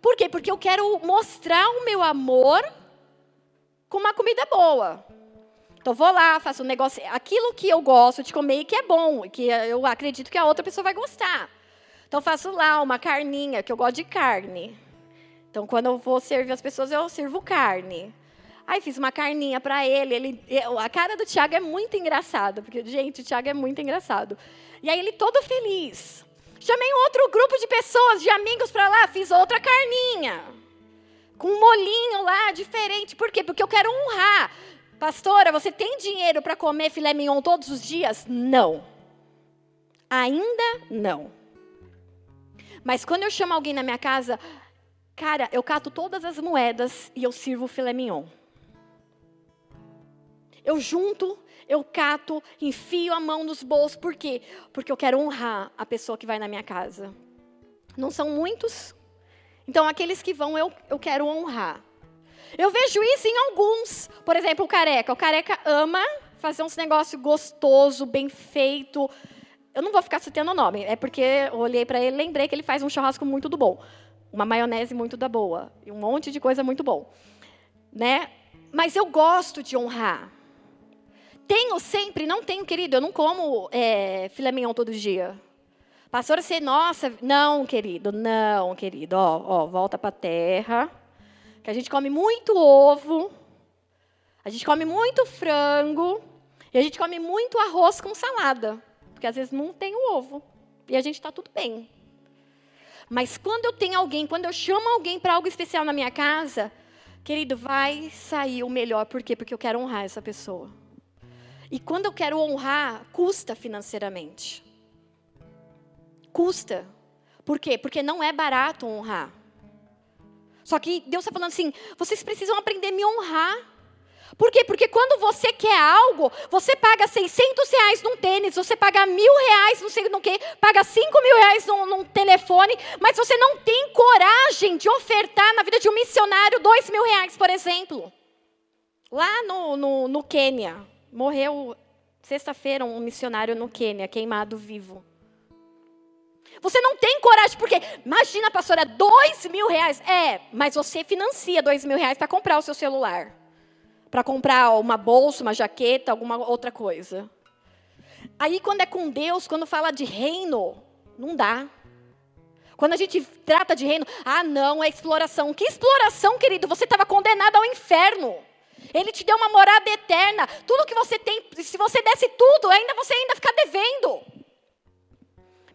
Por quê? Porque eu quero mostrar o meu amor com uma comida boa. Então vou lá, faço um negócio, aquilo que eu gosto de comer e que é bom, que eu acredito que a outra pessoa vai gostar. Então faço lá uma carninha, que eu gosto de carne. Então quando eu vou servir as pessoas, eu sirvo carne. Aí fiz uma carninha para ele, ele. A cara do Tiago é muito engraçada, porque, gente, o Tiago é muito engraçado. E aí ele todo feliz. Chamei um outro grupo de pessoas, de amigos para lá, fiz outra carninha. Com um molinho lá, diferente. Por quê? Porque eu quero honrar. Pastora, você tem dinheiro para comer filé mignon todos os dias? Não. Ainda não. Mas quando eu chamo alguém na minha casa, cara, eu cato todas as moedas e eu sirvo filé mignon. Eu junto, eu cato, enfio a mão nos bolsos. Por quê? Porque eu quero honrar a pessoa que vai na minha casa. Não são muitos. Então, aqueles que vão, eu, eu quero honrar. Eu vejo isso em alguns. Por exemplo, o careca. O careca ama fazer uns negócios gostoso, bem feito. Eu não vou ficar citando o nome, é porque eu olhei para ele e lembrei que ele faz um churrasco muito do bom. Uma maionese muito da boa. E um monte de coisa muito bom. Né? Mas eu gosto de honrar. Tenho sempre, não tenho, querido, eu não como é, filé mignon todo dia. Pastora, você, nossa, não, querido, não, querido, ó, ó volta para a terra, que a gente come muito ovo, a gente come muito frango, e a gente come muito arroz com salada, porque às vezes não tem o ovo, e a gente está tudo bem. Mas quando eu tenho alguém, quando eu chamo alguém para algo especial na minha casa, querido, vai sair o melhor, por quê? Porque eu quero honrar essa pessoa. E quando eu quero honrar, custa financeiramente. Custa. Por quê? Porque não é barato honrar. Só que Deus está falando assim: vocês precisam aprender a me honrar. Por quê? Porque quando você quer algo, você paga 600 reais num tênis, você paga mil reais, não sei no que, paga 5 mil reais num, num, telefone, mas você não tem coragem de ofertar na vida de um missionário dois mil reais, por exemplo. Lá no, no, no Quênia. Morreu sexta-feira um missionário no Quênia, queimado vivo. Você não tem coragem, porque imagina, pastora, dois mil reais. É, mas você financia dois mil reais para comprar o seu celular. Para comprar uma bolsa, uma jaqueta, alguma outra coisa. Aí, quando é com Deus, quando fala de reino, não dá. Quando a gente trata de reino, ah, não, é exploração. Que exploração, querido? Você estava condenado ao inferno. Ele te deu uma morada eterna. Tudo que você tem, se você desse tudo, ainda você ainda fica devendo.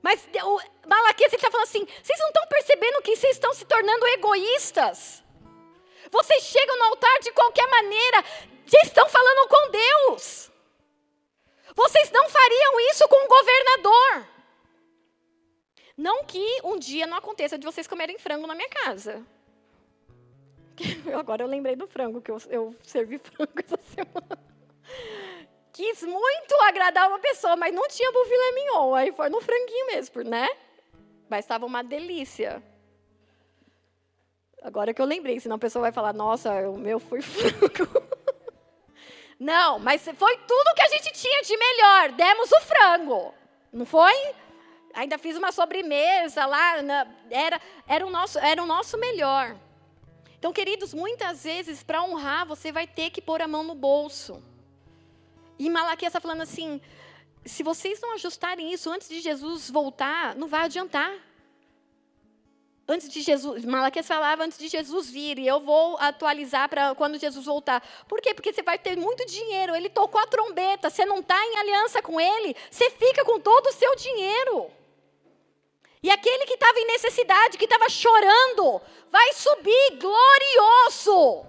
Mas o Malaquias está falando assim: vocês não estão percebendo que vocês estão se tornando egoístas? Vocês chegam no altar de qualquer maneira, já estão falando com Deus. Vocês não fariam isso com o governador. Não que um dia não aconteça de vocês comerem frango na minha casa. Agora eu lembrei do frango, que eu, eu servi frango essa semana. Quis muito agradar uma pessoa, mas não tinha bufilé mignon. Aí foi no franguinho mesmo, né? Mas estava uma delícia. Agora que eu lembrei, senão a pessoa vai falar, nossa, o meu foi frango. Não, mas foi tudo que a gente tinha de melhor. Demos o frango. Não foi? Ainda fiz uma sobremesa lá. Era, era, o nosso, era o nosso melhor. Então, queridos, muitas vezes, para honrar, você vai ter que pôr a mão no bolso. E Malaquias está falando assim: se vocês não ajustarem isso antes de Jesus voltar, não vai adiantar. Antes de Jesus, Malaquias falava antes de Jesus vir, e eu vou atualizar para quando Jesus voltar. Por quê? Porque você vai ter muito dinheiro. Ele tocou a trombeta, você não está em aliança com ele, você fica com todo o seu dinheiro. E aquele que estava em necessidade, que estava chorando, vai subir glorioso.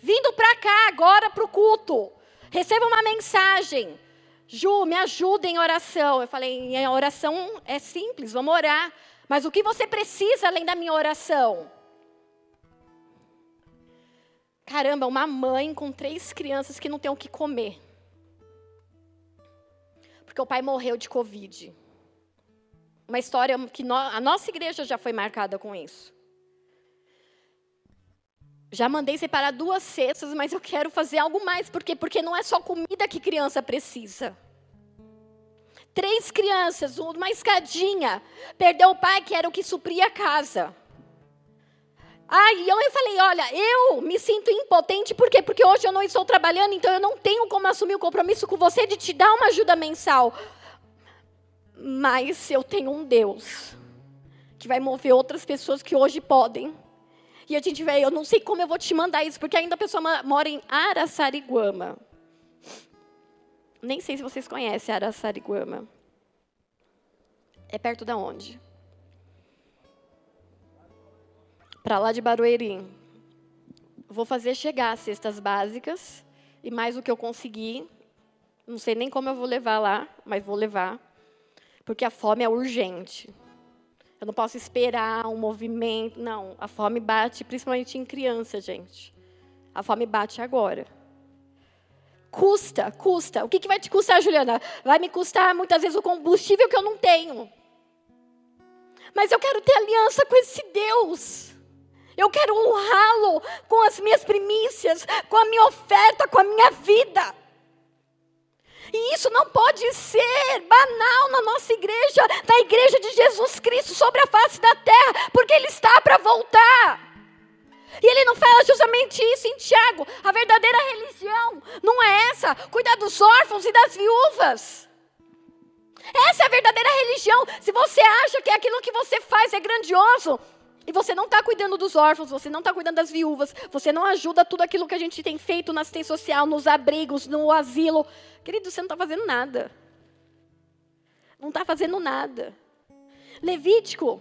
Vindo para cá agora para o culto. Receba uma mensagem. Ju, me ajuda em oração. Eu falei, em oração é simples, vamos orar. Mas o que você precisa além da minha oração? Caramba, uma mãe com três crianças que não tem o que comer. Porque o pai morreu de Covid. Uma história que no, a nossa igreja já foi marcada com isso. Já mandei separar duas cestas, mas eu quero fazer algo mais. Por quê? Porque não é só comida que criança precisa três crianças, uma escadinha. Perdeu o pai, que era o que supria a casa. Aí eu falei, olha, eu me sinto impotente, por quê? Porque hoje eu não estou trabalhando, então eu não tenho como assumir o compromisso com você de te dar uma ajuda mensal. Mas eu tenho um Deus que vai mover outras pessoas que hoje podem. E a gente vai, eu não sei como eu vou te mandar isso, porque ainda a pessoa mora em Araçariguama. Nem sei se vocês conhecem Araçariguama. É perto da onde? Para lá de Barueri. Vou fazer chegar as cestas básicas e mais o que eu conseguir. Não sei nem como eu vou levar lá, mas vou levar. Porque a fome é urgente. Eu não posso esperar um movimento. Não, a fome bate principalmente em criança, gente. A fome bate agora. Custa, custa. O que, que vai te custar, Juliana? Vai me custar muitas vezes o combustível que eu não tenho. Mas eu quero ter aliança com esse Deus. Eu quero honrá-lo com as minhas primícias, com a minha oferta, com a minha vida. E isso não pode ser banal na nossa igreja, na igreja de Jesus Cristo sobre a face da terra, porque Ele está para voltar. E ele não fala justamente isso em Tiago. A verdadeira religião não é essa, cuidar dos órfãos e das viúvas. Essa é a verdadeira religião. Se você acha que aquilo que você faz é grandioso, e você não está cuidando dos órfãos, você não está cuidando das viúvas, você não ajuda tudo aquilo que a gente tem feito na assistência social, nos abrigos, no asilo. Querido, você não está fazendo nada. Não está fazendo nada. Levítico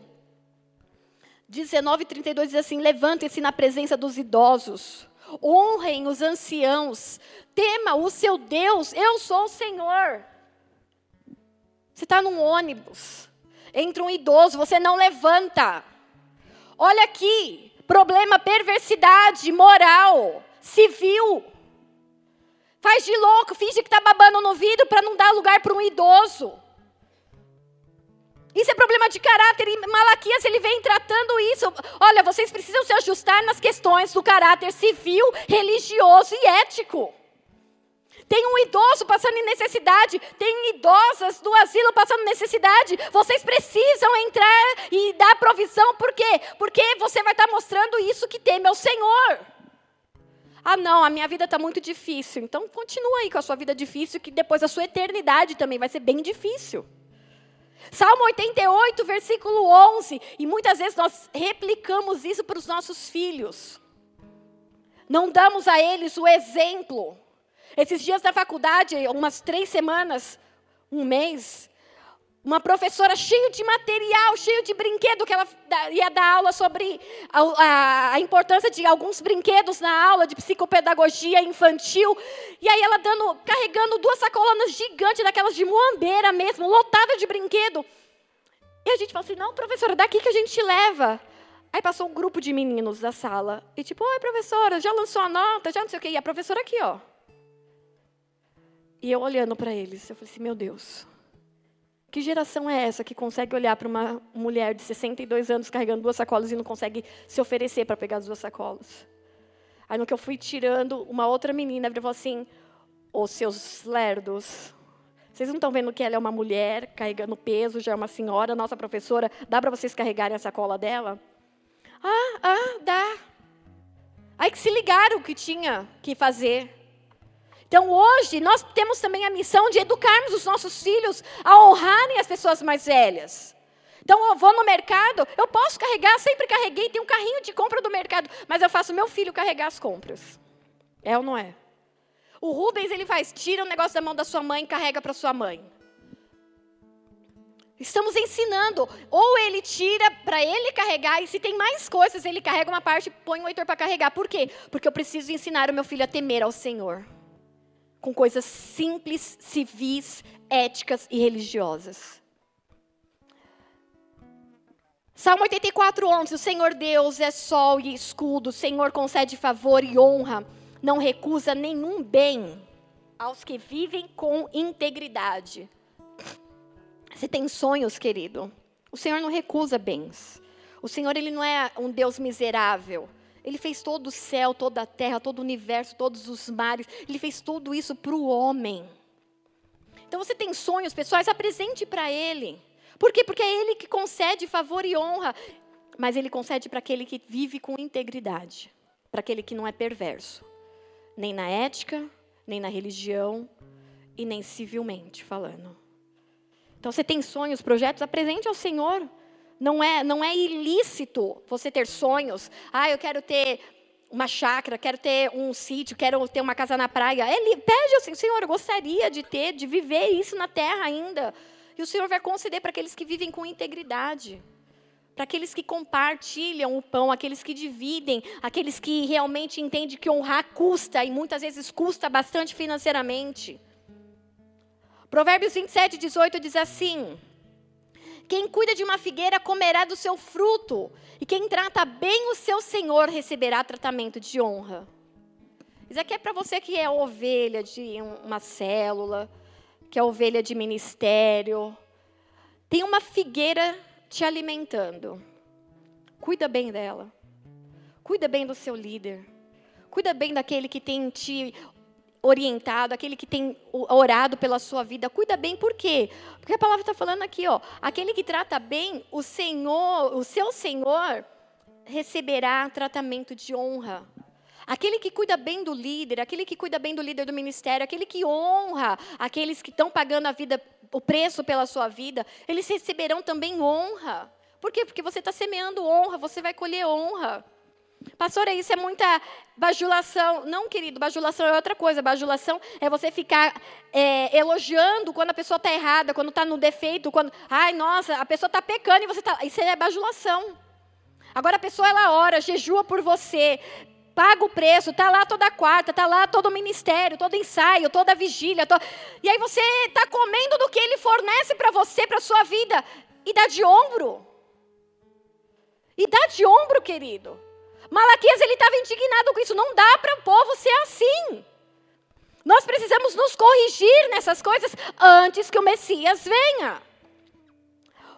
19, 32 diz assim: Levantem-se na presença dos idosos, honrem os anciãos, tema o seu Deus, eu sou o Senhor. Você está num ônibus, entra um idoso, você não levanta. Olha aqui, problema, perversidade moral, civil. Faz de louco, finge que está babando no vidro para não dar lugar para um idoso. Isso é problema de caráter. E Malaquias ele vem tratando isso. Olha, vocês precisam se ajustar nas questões do caráter civil, religioso e ético. Tem um idoso passando em necessidade, tem idosas do asilo passando necessidade. Vocês precisam entrar e dar provisão, por quê? Porque você vai estar mostrando isso que teme ao Senhor. Ah, não, a minha vida está muito difícil. Então, continua aí com a sua vida difícil, que depois a sua eternidade também vai ser bem difícil. Salmo 88, versículo 11. E muitas vezes nós replicamos isso para os nossos filhos. Não damos a eles o exemplo. Esses dias da faculdade, umas três semanas, um mês, uma professora cheia de material, cheio de brinquedo, que ela ia dar aula sobre a, a, importância de alguns brinquedos na aula de psicopedagogia infantil. E aí ela dando, carregando duas sacolas gigantes, daquelas de muambeira mesmo, lotada de brinquedo. E a gente fala assim, não, professora, daqui que a gente leva. Aí passou um grupo de meninos da sala. E tipo, oi, professora, já lançou a nota, já não sei o quê. E a professora aqui, ó. E eu olhando para eles, eu falei assim, meu Deus, que geração é essa que consegue olhar para uma mulher de 62 anos carregando duas sacolas e não consegue se oferecer para pegar as duas sacolas? Aí no que eu fui tirando, uma outra menina falou assim: Os seus lerdos, vocês não estão vendo que ela é uma mulher carregando peso, já é uma senhora, nossa professora, dá para vocês carregarem a sacola dela? Ah, ah, dá. Aí que se ligaram que tinha que fazer. Então hoje nós temos também a missão de educarmos os nossos filhos a honrarem as pessoas mais velhas. Então eu vou no mercado, eu posso carregar, sempre carreguei, tem um carrinho de compra do mercado, mas eu faço meu filho carregar as compras. É ou não é? O Rubens ele faz, tira o negócio da mão da sua mãe e carrega para sua mãe. Estamos ensinando. Ou ele tira para ele carregar, e se tem mais coisas, ele carrega uma parte e põe o Heitor para carregar. Por quê? Porque eu preciso ensinar o meu filho a temer ao Senhor com coisas simples, civis, éticas e religiosas. Salmo 84, 11. O Senhor Deus é sol e escudo, o Senhor concede favor e honra, não recusa nenhum bem aos que vivem com integridade. Você tem sonhos, querido? O Senhor não recusa bens. O Senhor ele não é um Deus miserável. Ele fez todo o céu, toda a terra, todo o universo, todos os mares. Ele fez tudo isso para o homem. Então você tem sonhos pessoais, apresente para Ele. Por quê? Porque é Ele que concede favor e honra. Mas Ele concede para aquele que vive com integridade. Para aquele que não é perverso. Nem na ética, nem na religião e nem civilmente falando. Então você tem sonhos, projetos, apresente ao Senhor. Não é, não é ilícito você ter sonhos. Ah, eu quero ter uma chácara, quero ter um sítio, quero ter uma casa na praia. Ele pede assim, Senhor, eu gostaria de ter, de viver isso na terra ainda. E o Senhor vai conceder para aqueles que vivem com integridade. Para aqueles que compartilham o pão, aqueles que dividem, aqueles que realmente entendem que honrar custa, e muitas vezes custa bastante financeiramente. Provérbios 27, 18 diz assim: quem cuida de uma figueira comerá do seu fruto, e quem trata bem o seu senhor receberá tratamento de honra. Isso aqui é para você que é ovelha de uma célula, que é ovelha de ministério. Tem uma figueira te alimentando. Cuida bem dela. Cuida bem do seu líder. Cuida bem daquele que tem te orientado, aquele que tem orado pela sua vida, cuida bem, por quê? Porque a palavra está falando aqui, ó, aquele que trata bem, o Senhor, o seu Senhor, receberá tratamento de honra. Aquele que cuida bem do líder, aquele que cuida bem do líder do ministério, aquele que honra aqueles que estão pagando a vida, o preço pela sua vida, eles receberão também honra. Por quê? Porque você está semeando honra, você vai colher honra. Pastora, isso é muita bajulação. Não, querido, bajulação é outra coisa. Bajulação é você ficar é, elogiando quando a pessoa está errada, quando está no defeito, quando. Ai, nossa, a pessoa está pecando e você está. Isso é bajulação. Agora a pessoa ela ora, jejua por você, paga o preço, está lá toda quarta, está lá todo o ministério, todo ensaio, toda vigília. To... E aí você está comendo do que ele fornece para você, para sua vida, e dá de ombro. E dá de ombro, querido. Malaquias ele estava indignado com isso. Não dá para o povo ser assim. Nós precisamos nos corrigir nessas coisas antes que o Messias venha.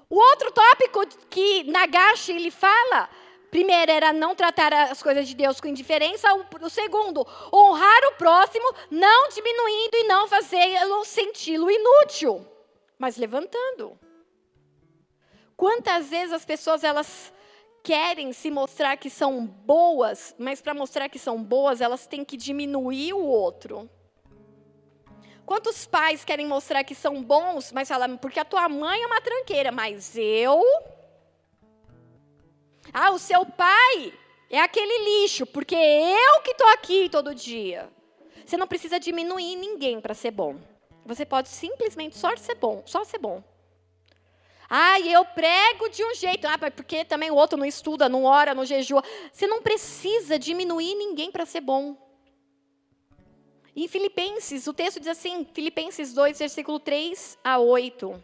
O outro tópico que Nagashi ele fala, Primeiro era não tratar as coisas de Deus com indiferença. O, segundo, honrar o próximo, não diminuindo e não fazê-lo senti-lo inútil, mas levantando. Quantas vezes as pessoas elas querem se mostrar que são boas, mas para mostrar que são boas, elas têm que diminuir o outro. Quantos pais querem mostrar que são bons, mas falam, porque a tua mãe é uma tranqueira, mas eu. Ah, o seu pai é aquele lixo, porque eu que estou aqui todo dia. Você não precisa diminuir ninguém para ser bom. Você pode simplesmente só ser bom, só ser bom. Ah, eu prego de um jeito. Ah, porque também o outro não estuda, não ora, não jejua. Você não precisa diminuir ninguém para ser bom. Em Filipenses, o texto diz assim, Filipenses 2, versículo 3 a 8.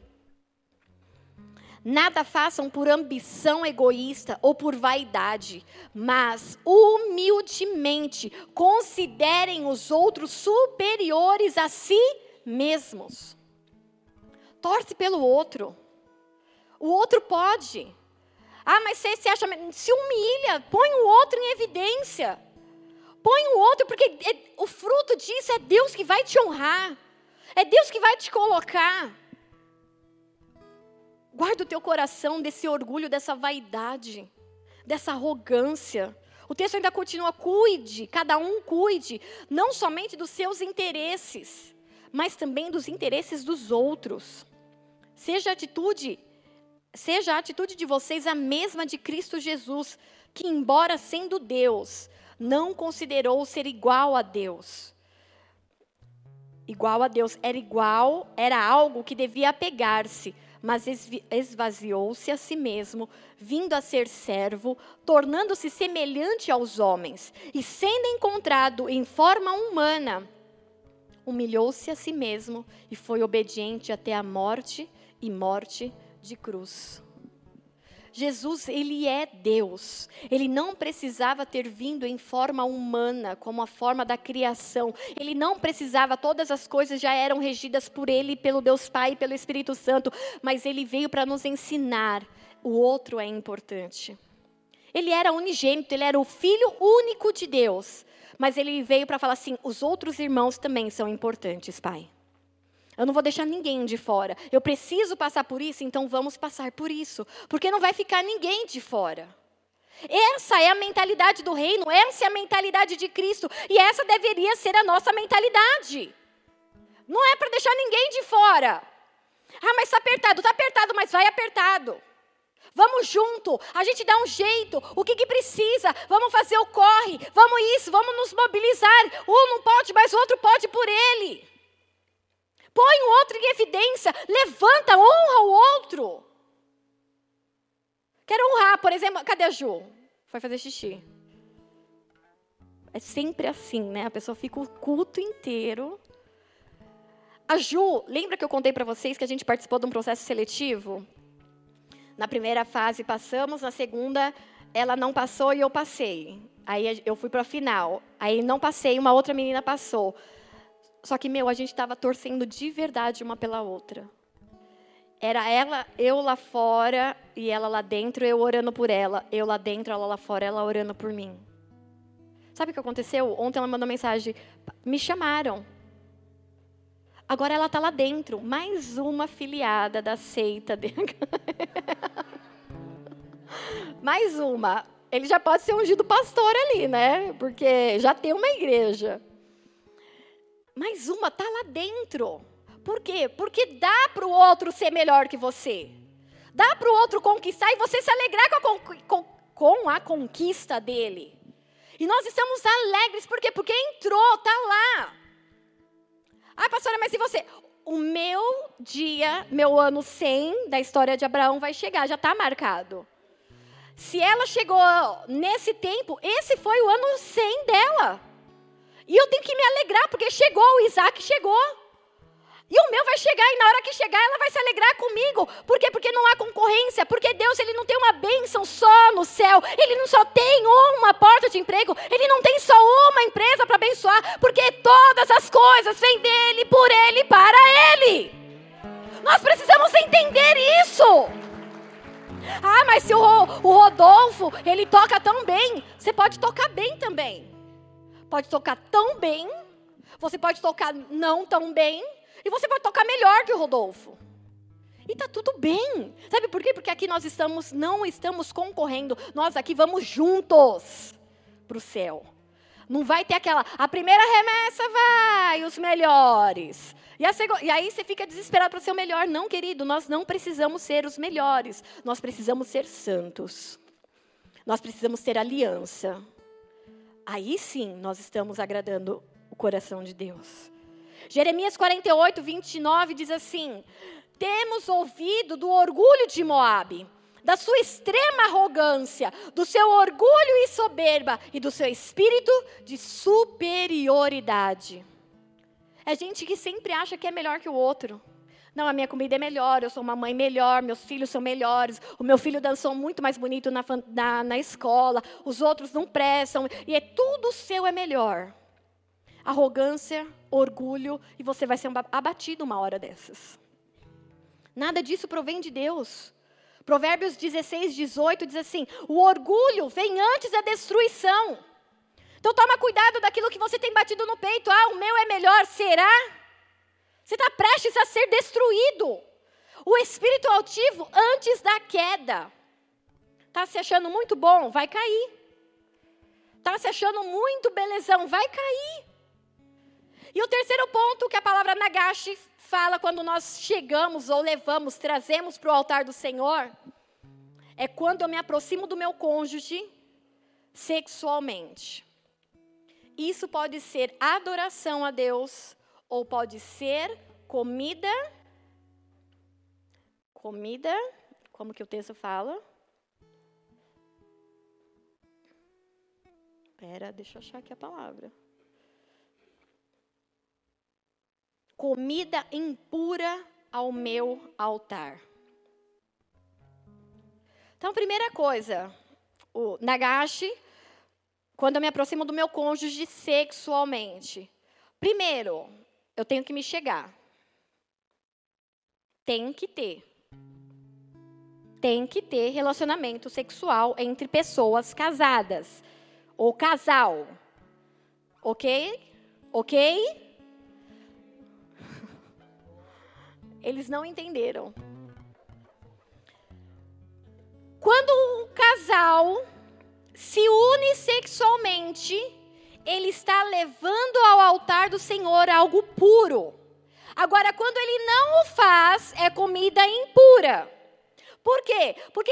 Nada façam por ambição egoísta ou por vaidade, mas humildemente considerem os outros superiores a si mesmos. Torce pelo outro. O outro pode. Ah, mas você se acha. Se humilha, põe o outro em evidência. Põe o outro, porque é, o fruto disso é Deus que vai te honrar. É Deus que vai te colocar. Guarda o teu coração desse orgulho, dessa vaidade, dessa arrogância. O texto ainda continua: cuide, cada um cuide, não somente dos seus interesses, mas também dos interesses dos outros. Seja atitude seja a atitude de vocês a mesma de Cristo Jesus, que, embora sendo Deus, não considerou ser igual a Deus. Igual a Deus, era igual, era algo que devia apegar-se, mas esvaziou-se a si mesmo, vindo a ser servo, tornando-se semelhante aos homens, e sendo encontrado em forma humana, humilhou-se a si mesmo e foi obediente até a morte e morte cruz. Jesus, ele é Deus. Ele não precisava ter vindo em forma humana, como a forma da criação. Ele não precisava, todas as coisas já eram regidas por ele, pelo Deus Pai e pelo Espírito Santo, mas ele veio para nos ensinar. O outro é importante. Ele era unigênito, ele era o filho único de Deus, mas ele veio para falar assim: os outros irmãos também são importantes, Pai. Eu não vou deixar ninguém de fora. Eu preciso passar por isso, então vamos passar por isso. Porque não vai ficar ninguém de fora. Essa é a mentalidade do reino, essa é a mentalidade de Cristo. E essa deveria ser a nossa mentalidade. Não é para deixar ninguém de fora. Ah, mas está apertado. Está apertado, mas vai apertado. Vamos junto, a gente dá um jeito. O que, que precisa? Vamos fazer o corre, vamos isso, vamos nos mobilizar. Um não pode, mas o outro pode por ele põe o outro em evidência, levanta, honra o outro. Quero honrar, por exemplo, cadê a Ju? Foi fazer xixi. É sempre assim, né? A pessoa fica o culto inteiro. A Ju, lembra que eu contei para vocês que a gente participou de um processo seletivo? Na primeira fase passamos, na segunda ela não passou e eu passei. Aí eu fui para a final. Aí não passei, uma outra menina passou. Só que, meu, a gente estava torcendo de verdade uma pela outra. Era ela, eu lá fora e ela lá dentro, eu orando por ela. Eu lá dentro, ela lá fora, ela orando por mim. Sabe o que aconteceu? Ontem ela mandou mensagem: me chamaram. Agora ela está lá dentro. Mais uma filiada da seita dele. Mais uma. Ele já pode ser ungido pastor ali, né? Porque já tem uma igreja. Mais uma está lá dentro. Por quê? Porque dá para o outro ser melhor que você. Dá para o outro conquistar e você se alegrar com a, com, com a conquista dele. E nós estamos alegres, por quê? Porque entrou, está lá. Ah, pastora, mas e você? O meu dia, meu ano 100 da história de Abraão vai chegar, já está marcado. Se ela chegou nesse tempo, esse foi o ano 100 dela. E eu tenho que me alegrar, porque chegou, o Isaac chegou. E o meu vai chegar, e na hora que chegar, ela vai se alegrar comigo. Por quê? Porque não há concorrência. Porque Deus, Ele não tem uma bênção só no céu. Ele não só tem uma porta de emprego. Ele não tem só uma empresa para abençoar. Porque todas as coisas vêm dEle, por Ele, para Ele. Nós precisamos entender isso. Ah, mas se o, o Rodolfo, ele toca tão bem, você pode tocar bem também. Pode tocar tão bem, você pode tocar não tão bem, e você pode tocar melhor que o Rodolfo. E tá tudo bem. Sabe por quê? Porque aqui nós estamos, não estamos concorrendo, nós aqui vamos juntos para o céu. Não vai ter aquela, a primeira remessa vai, os melhores. E, a e aí você fica desesperado para ser o melhor. Não, querido, nós não precisamos ser os melhores. Nós precisamos ser santos. Nós precisamos ter aliança. Aí sim nós estamos agradando o coração de Deus. Jeremias 48, 29 diz assim: Temos ouvido do orgulho de Moabe da sua extrema arrogância, do seu orgulho e soberba e do seu espírito de superioridade. É gente que sempre acha que é melhor que o outro. Não, a minha comida é melhor, eu sou uma mãe melhor, meus filhos são melhores, o meu filho dançou muito mais bonito na, na, na escola, os outros não prestam, e é tudo seu é melhor. Arrogância, orgulho, e você vai ser abatido uma hora dessas. Nada disso provém de Deus. Provérbios 16, 18 diz assim: o orgulho vem antes da destruição. Então toma cuidado daquilo que você tem batido no peito. Ah, o meu é melhor, será? Você está prestes a ser destruído. O espírito altivo antes da queda. Está se achando muito bom? Vai cair. Está se achando muito belezão? Vai cair. E o terceiro ponto que a palavra Nagashi fala quando nós chegamos ou levamos, trazemos para o altar do Senhor, é quando eu me aproximo do meu cônjuge sexualmente. Isso pode ser adoração a Deus ou pode ser comida. Comida, como que o texto fala? Espera, deixa eu achar aqui a palavra. comida impura ao meu altar. Então, primeira coisa, o Nagashi, quando eu me aproximo do meu cônjuge sexualmente. Primeiro, eu tenho que me chegar. Tem que ter. Tem que ter relacionamento sexual entre pessoas casadas. Ou casal. Ok? Ok? Eles não entenderam. Quando um casal se une sexualmente, ele está levando ao altar do Senhor algo puro. Agora, quando ele não o faz, é comida impura. Por quê? Porque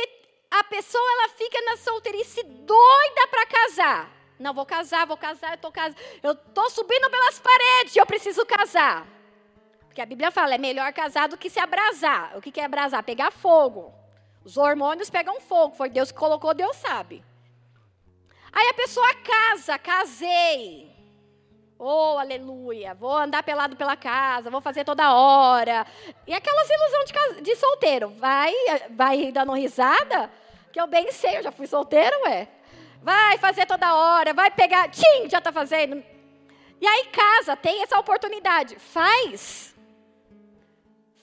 a pessoa ela fica na solteirice doida para casar. Não vou casar, vou casar, eu tô casando. Eu tô subindo pelas paredes, eu preciso casar. Porque a Bíblia fala, é melhor casar do que se abrasar. O que é abrasar? Pegar fogo. Os hormônios pegam fogo. Foi Deus que colocou, Deus sabe. Aí a pessoa casa, casei. Oh, aleluia. Vou andar pelado pela casa, vou fazer toda hora. E aquelas ilusões de, de solteiro. Vai, vai dando risada? Que eu bem sei, eu já fui solteiro, ué. Vai fazer toda hora, vai pegar. Tchim, já está fazendo. E aí casa, tem essa oportunidade. Faz.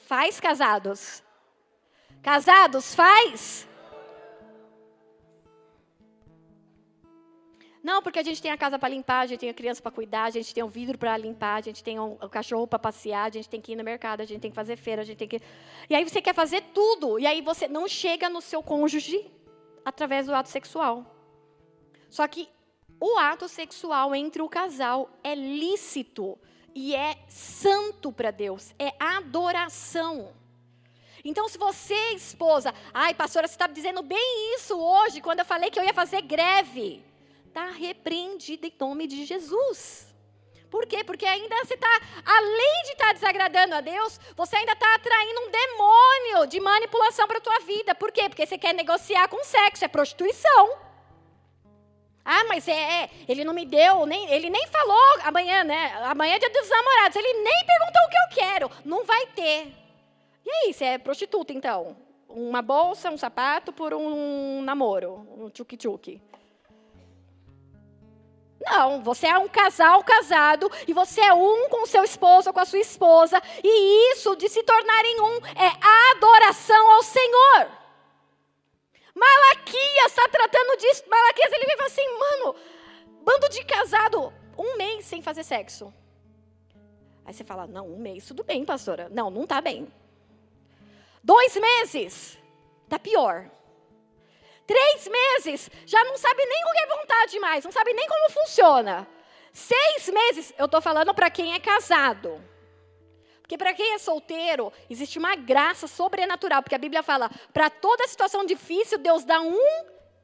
Faz, casados. Casados, faz. Não, porque a gente tem a casa para limpar, a gente tem a criança para cuidar, a gente tem o vidro para limpar, a gente tem o cachorro para passear, a gente tem que ir no mercado, a gente tem que fazer feira, a gente tem que. E aí você quer fazer tudo, e aí você não chega no seu cônjuge através do ato sexual. Só que o ato sexual entre o casal é lícito e é santo para Deus, é adoração. Então, se você, esposa, ai, pastora, você está dizendo bem isso hoje, quando eu falei que eu ia fazer greve, está repreendida em nome de Jesus. Por quê? Porque ainda você está, além de estar tá desagradando a Deus, você ainda está atraindo um demônio de manipulação para a tua vida. Por quê? Porque você quer negociar com sexo, é prostituição. Ah, mas é, é, ele não me deu, nem, ele nem falou amanhã, né? Amanhã é dia dos namorados. Ele nem perguntou o que eu quero. Não vai ter. E aí, você é prostituta, então? Uma bolsa, um sapato por um namoro, um tchuk-tchuk. Não, você é um casal casado e você é um com seu esposo ou com a sua esposa. E isso de se tornarem um é adoração ao Senhor. Malaquias está tratando disso. Malaquias ele vem e fala assim, mano, bando de casado, um mês sem fazer sexo. Aí você fala, não, um mês, tudo bem, pastora. Não, não está bem. Dois meses, tá pior. Três meses, já não sabe nem o que é vontade mais, não sabe nem como funciona. Seis meses, eu estou falando para quem é casado. Porque para quem é solteiro, existe uma graça sobrenatural, porque a Bíblia fala: para toda situação difícil, Deus dá um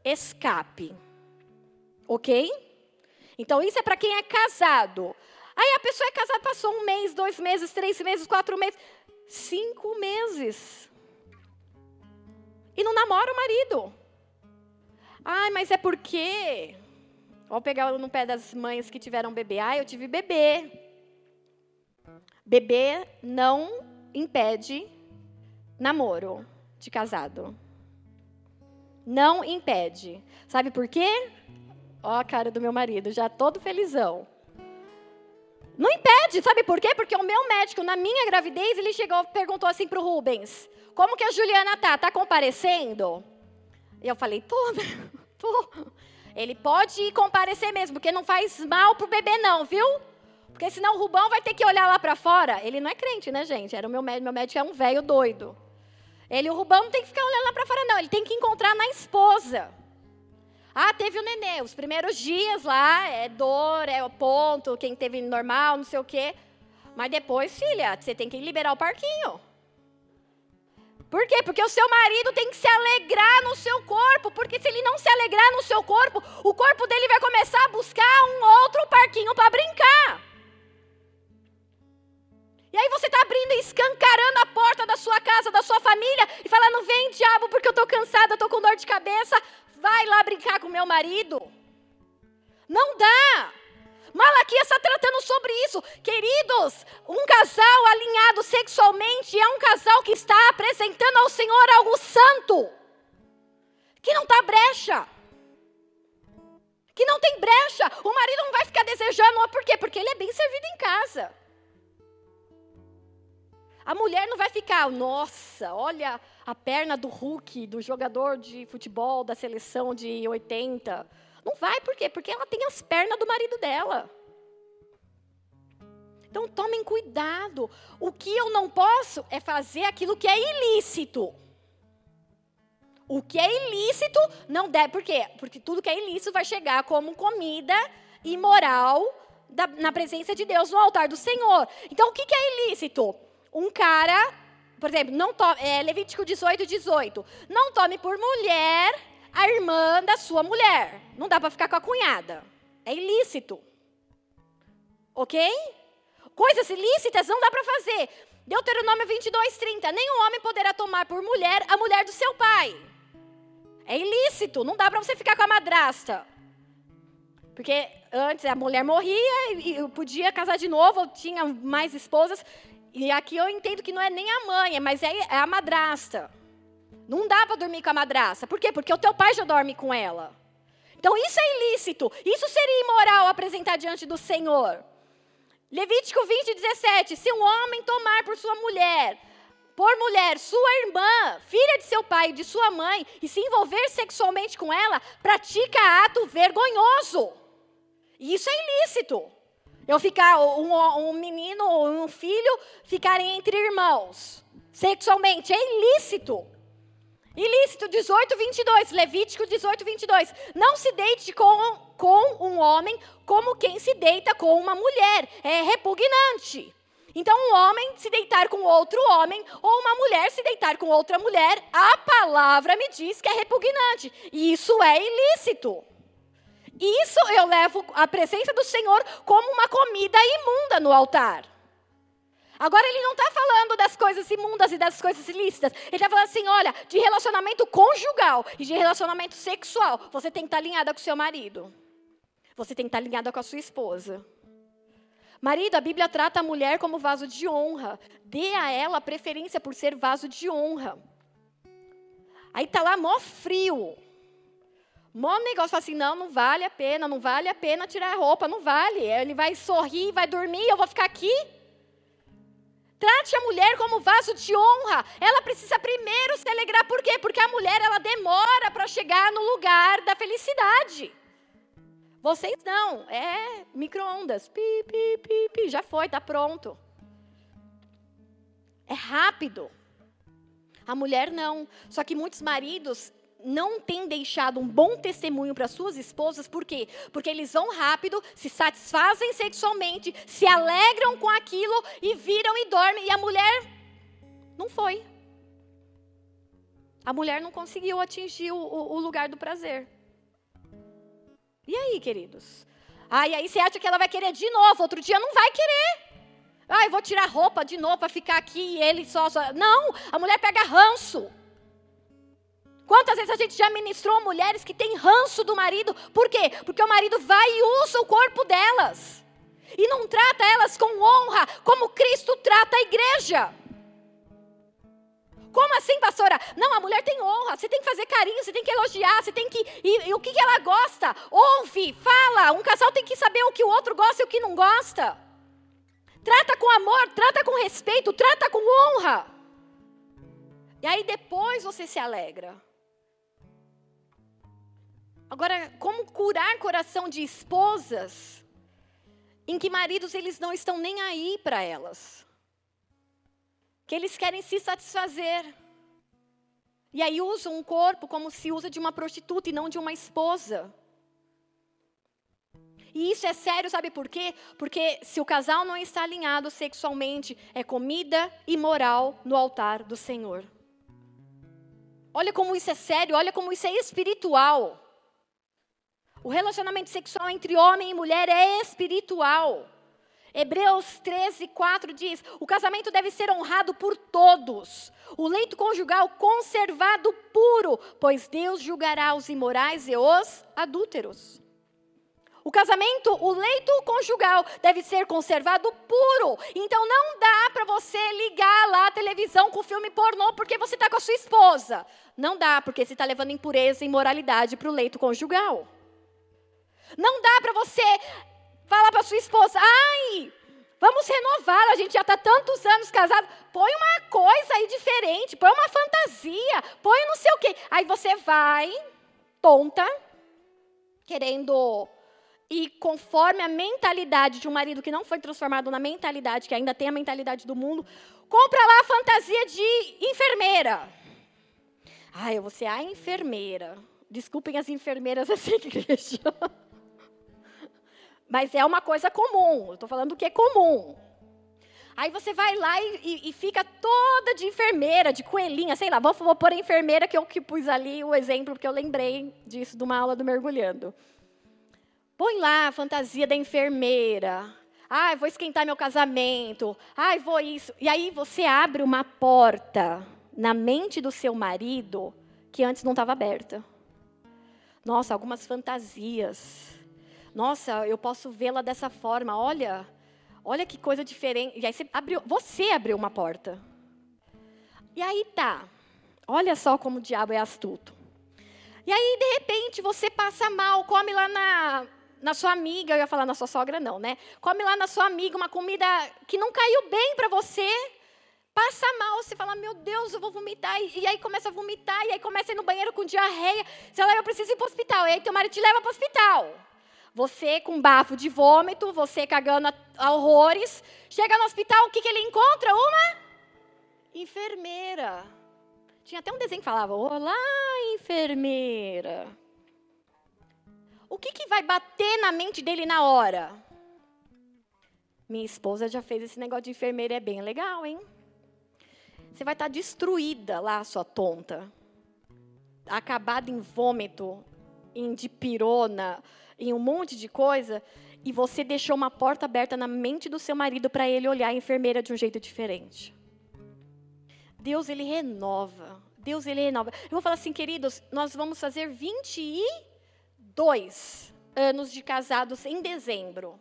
escape. Ok? Então, isso é para quem é casado. Aí a pessoa é casada, passou um mês, dois meses, três meses, quatro meses, cinco meses. E não namora o marido. Ai, mas é porque. Vou pegar no pé das mães que tiveram bebê. Ah, eu tive bebê. Bebê não impede namoro de casado. Não impede. Sabe por quê? Ó a cara do meu marido, já todo felizão. Não impede, sabe por quê? Porque o meu médico, na minha gravidez, ele chegou perguntou assim para o Rubens: Como que a Juliana tá? Tá comparecendo? E eu falei: Tô? Tô. Ele pode comparecer mesmo, porque não faz mal pro bebê, não, viu? Porque senão o Rubão vai ter que olhar lá para fora. Ele não é crente, né, gente? Era o meu médico, meu médico é um velho doido. Ele, o Rubão, não tem que ficar olhando lá para fora, não. Ele tem que encontrar na esposa. Ah, teve o nenê. Os primeiros dias lá, é dor, é o ponto, quem teve normal, não sei o quê. Mas depois, filha, você tem que liberar o parquinho. Por quê? Porque o seu marido tem que se alegrar no seu corpo. Porque se ele não se alegrar no seu corpo, o corpo dele vai começar a buscar um outro parquinho para brincar. E aí você está abrindo e escancarando a porta da sua casa, da sua família, e falando: vem, diabo, porque eu estou cansada, estou com dor de cabeça, vai lá brincar com meu marido. Não dá. Malaquias está tratando sobre isso. Queridos, um casal alinhado sexualmente é um casal que está apresentando ao Senhor algo santo, que não está brecha. Que não tem brecha. O marido não vai ficar desejando, por quê? Porque ele é bem servido em casa. A mulher não vai ficar, nossa, olha a perna do Hulk, do jogador de futebol da seleção de 80. Não vai, por quê? Porque ela tem as pernas do marido dela. Então tomem cuidado. O que eu não posso é fazer aquilo que é ilícito. O que é ilícito não deve. Por quê? Porque tudo que é ilícito vai chegar como comida imoral da, na presença de Deus no altar do Senhor. Então o que, que é ilícito? um cara, por exemplo, não tome, é, Levítico 18, 18. Não tome por mulher a irmã da sua mulher. Não dá para ficar com a cunhada. É ilícito. Ok? Coisas ilícitas não dá para fazer. Deuteronômio 22, 30. Nenhum homem poderá tomar por mulher a mulher do seu pai. É ilícito. Não dá para você ficar com a madrasta. Porque antes a mulher morria e podia casar de novo, ou tinha mais esposas. E aqui eu entendo que não é nem a mãe, mas é, é a madrasta. Não dá para dormir com a madrasta. Por quê? Porque o teu pai já dorme com ela. Então isso é ilícito. Isso seria imoral apresentar diante do Senhor. Levítico 20, 17. Se um homem tomar por sua mulher, por mulher, sua irmã, filha de seu pai e de sua mãe, e se envolver sexualmente com ela, pratica ato vergonhoso. Isso é ilícito. Eu ficar, um, um menino ou um filho ficarem entre irmãos. Sexualmente, é ilícito. Ilícito 18, 22, Levítico 18, 22. Não se deite com, com um homem como quem se deita com uma mulher. É repugnante. Então, um homem se deitar com outro homem, ou uma mulher se deitar com outra mulher, a palavra me diz que é repugnante. E isso é ilícito. Isso eu levo a presença do Senhor como uma comida imunda no altar. Agora ele não está falando das coisas imundas e das coisas ilícitas. Ele está falando assim: olha, de relacionamento conjugal e de relacionamento sexual, você tem que estar tá alinhada com o seu marido. Você tem que estar tá alinhada com a sua esposa. Marido, a Bíblia trata a mulher como vaso de honra. Dê a ela preferência por ser vaso de honra. Aí está lá mó frio. Mó negócio assim, não, não vale a pena, não vale a pena tirar a roupa, não vale. Ele vai sorrir, vai dormir, eu vou ficar aqui. Trate a mulher como vaso de honra. Ela precisa primeiro se alegrar. Por quê? Porque a mulher ela demora para chegar no lugar da felicidade. Vocês não. É micro-ondas. Pi, pi, pi, pi. Já foi, está pronto. É rápido. A mulher não. Só que muitos maridos não têm deixado um bom testemunho para suas esposas, por quê? Porque eles vão rápido, se satisfazem sexualmente, se alegram com aquilo e viram e dormem, e a mulher não foi. A mulher não conseguiu atingir o, o lugar do prazer. E aí, queridos? E aí você acha que ela vai querer de novo, outro dia não vai querer. Ah, eu vou tirar roupa de novo para ficar aqui e ele só, só. Não, a mulher pega ranço. Quantas vezes a gente já ministrou mulheres que têm ranço do marido? Por quê? Porque o marido vai e usa o corpo delas. E não trata elas com honra, como Cristo trata a igreja. Como assim, pastora? Não, a mulher tem honra, você tem que fazer carinho, você tem que elogiar, você tem que. E, e o que, que ela gosta? Ouve, fala. Um casal tem que saber o que o outro gosta e o que não gosta. Trata com amor, trata com respeito, trata com honra. E aí depois você se alegra. Agora, como curar coração de esposas em que maridos eles não estão nem aí para elas? Que eles querem se satisfazer. E aí usam um corpo como se usa de uma prostituta e não de uma esposa. E isso é sério, sabe por quê? Porque se o casal não está alinhado sexualmente, é comida imoral no altar do Senhor. Olha como isso é sério, olha como isso é espiritual. O relacionamento sexual entre homem e mulher é espiritual. Hebreus 13, 4 diz: o casamento deve ser honrado por todos, o leito conjugal conservado puro, pois Deus julgará os imorais e os adúlteros. O casamento, o leito conjugal deve ser conservado puro. Então não dá para você ligar lá a televisão com filme pornô porque você está com a sua esposa. Não dá, porque você está levando impureza e imoralidade para o leito conjugal. Não dá para você falar para sua esposa, ai, vamos renovar, a gente já está tantos anos casado. Põe uma coisa aí diferente, põe uma fantasia, põe não sei o quê. Aí você vai, tonta, querendo e conforme a mentalidade de um marido que não foi transformado na mentalidade, que ainda tem a mentalidade do mundo, compra lá a fantasia de enfermeira. Ah, eu vou ser a enfermeira. Desculpem as enfermeiras dessa igreja. Mas é uma coisa comum. Estou falando do que é comum. Aí você vai lá e, e, e, fica toda de enfermeira, de coelhinha, sei lá, vou, vou pôr a enfermeira que eu que pus ali o exemplo, porque eu lembrei disso de uma aula do mergulhando. Põe lá a fantasia da enfermeira. Ai, vou esquentar meu casamento. Ai, vou isso. E aí você abre uma porta na mente do seu marido que antes não estava aberta. Nossa, algumas fantasias. Nossa, eu posso vê-la dessa forma. Olha, olha que coisa diferente. E aí você abriu, você abriu uma porta. E aí tá. Olha só como o diabo é astuto. E aí, de repente, você passa mal, come lá na, na sua amiga, eu ia falar na sua sogra, não, né? Come lá na sua amiga uma comida que não caiu bem para você, passa mal, você fala, meu Deus, eu vou vomitar, e, aí começa a vomitar, e aí começa a ir no banheiro com diarreia, você fala, eu preciso ir para o hospital, e aí teu marido te leva para o hospital. Você com bafo de vômito, você cagando a, horrores, chega no hospital, o que, que ele encontra? Uma enfermeira. Tinha até um desenho que falava, olá, enfermeira. O que, que vai bater na mente dele na hora? Minha esposa já fez esse negócio de enfermeira, é bem legal, hein? Você vai estar destruída lá, sua tonta. Acabada em vômito, em dipirona, em um monte de coisa. E você deixou uma porta aberta na mente do seu marido para ele olhar a enfermeira de um jeito diferente. Deus, ele renova. Deus, ele renova. Eu vou falar assim, queridos, nós vamos fazer 20 e dois anos de casados em dezembro.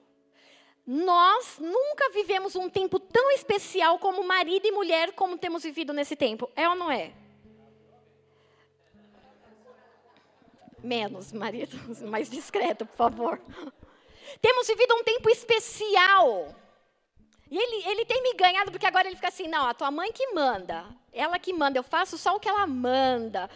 Nós nunca vivemos um tempo tão especial como marido e mulher como temos vivido nesse tempo. É ou não é? Menos, marido, mais discreto, por favor. Temos vivido um tempo especial. E ele, ele tem me ganhado, porque agora ele fica assim: não, a tua mãe que manda. Ela que manda, eu faço só o que ela manda.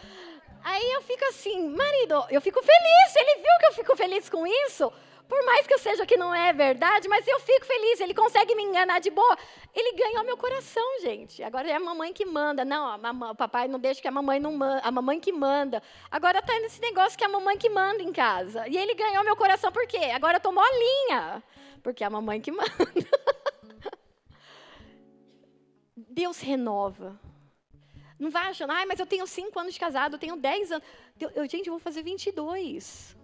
Aí eu fico assim, marido, eu fico feliz. Ele viu que eu fico feliz com isso. Por mais que eu seja que não é verdade, mas eu fico feliz. Ele consegue me enganar de boa. Ele ganhou meu coração, gente. Agora é a mamãe que manda. Não, mamãe, o papai não deixa que a mamãe não manda. A mamãe que manda. Agora está nesse negócio que é a mamãe que manda em casa. E ele ganhou meu coração por quê? Agora eu tô molinha. Porque é a mamãe que manda. Deus renova. Não vai achando, ah, mas eu tenho cinco anos de casado, eu tenho dez anos. Eu, gente, eu vou fazer 22.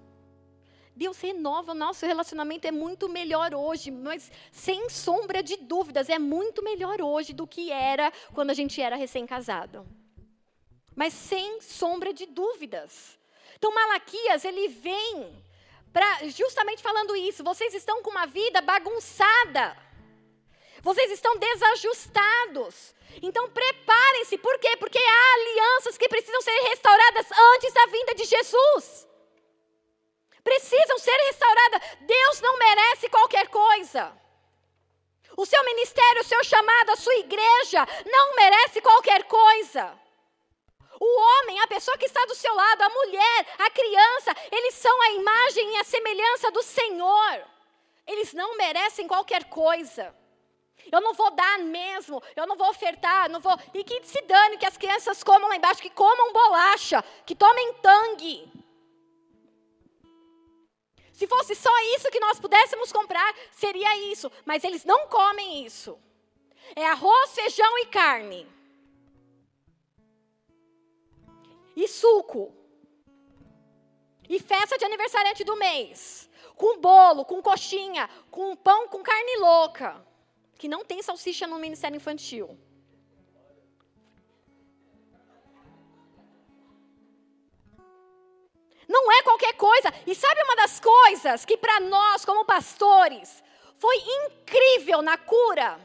Deus renova o nosso relacionamento, é muito melhor hoje, mas sem sombra de dúvidas, é muito melhor hoje do que era quando a gente era recém-casado. Mas sem sombra de dúvidas. Então, Malaquias, ele vem para justamente falando isso. Vocês estão com uma vida bagunçada. Vocês estão desajustados. Então preparem-se, por quê? Porque há alianças que precisam ser restauradas antes da vinda de Jesus. Precisam ser restauradas. Deus não merece qualquer coisa. O seu ministério, o seu chamado, a sua igreja não merece qualquer coisa. O homem, a pessoa que está do seu lado, a mulher, a criança, eles são a imagem e a semelhança do Senhor. Eles não merecem qualquer coisa. Eu não vou dar mesmo, eu não vou ofertar, não vou. E que se dane que as crianças comam lá embaixo, que comam bolacha, que tomem tangue. Se fosse só isso que nós pudéssemos comprar, seria isso. Mas eles não comem isso. É arroz, feijão e carne. E suco. E festa de aniversariante do mês. Com bolo, com coxinha, com pão com carne louca que não tem salsicha no Ministério Infantil. Não é qualquer coisa. E sabe uma das coisas que para nós, como pastores, foi incrível na cura?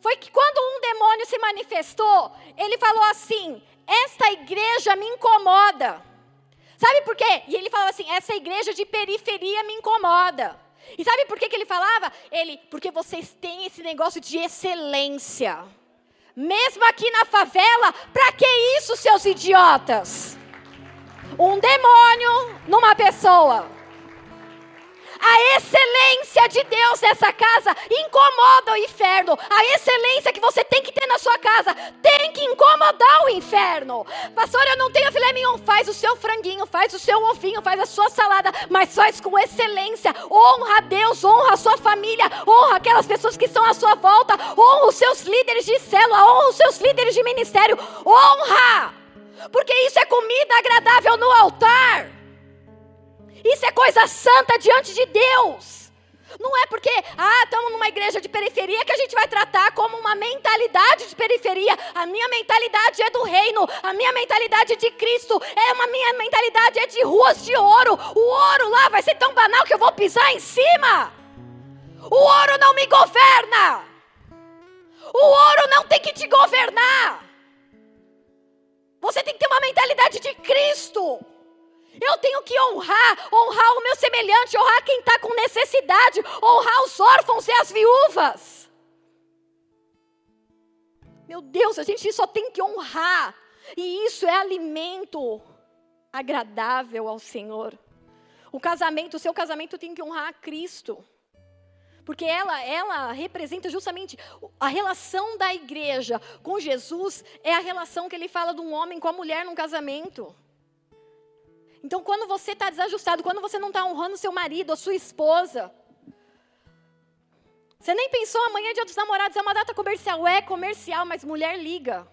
Foi que quando um demônio se manifestou, ele falou assim: Esta igreja me incomoda. Sabe por quê? E ele falou assim: Essa igreja de periferia me incomoda. E sabe por que, que ele falava? Ele, porque vocês têm esse negócio de excelência. Mesmo aqui na favela, para que isso, seus idiotas? Um demônio numa pessoa. A excelência de Deus nessa casa incomoda o inferno. A excelência que você tem que ter na sua casa tem que incomodar o inferno. Pastor, eu não tenho filé mignon. Faz o seu franguinho, faz o seu ovinho, faz a sua salada, mas faz com excelência. Honra a Deus, honra a sua família, honra aquelas pessoas que estão à sua volta, honra os seus líderes de célula, honra os seus líderes de ministério. Honra! Porque isso é comida agradável no altar. Isso é coisa santa diante de Deus. Não é porque, ah, estamos numa igreja de periferia que a gente vai tratar como uma mentalidade de periferia. A minha mentalidade é do reino, a minha mentalidade é de Cristo, é uma minha mentalidade é de ruas de ouro. O ouro lá vai ser tão banal que eu vou pisar em cima. O ouro não me governa. O ouro não tem que te governar. Você tem que ter uma mentalidade de Cristo. Eu tenho que honrar, honrar o meu semelhante, honrar quem está com necessidade, honrar os órfãos e as viúvas. Meu Deus, a gente só tem que honrar, e isso é alimento agradável ao Senhor. O casamento, o seu casamento tem que honrar a Cristo. Porque ela, ela representa justamente a relação da igreja com Jesus, é a relação que ele fala de um homem com a mulher num casamento. Então, quando você está desajustado, quando você não está honrando seu marido ou sua esposa, você nem pensou amanhã, dia dos namorados, é uma data comercial. É comercial, mas mulher liga.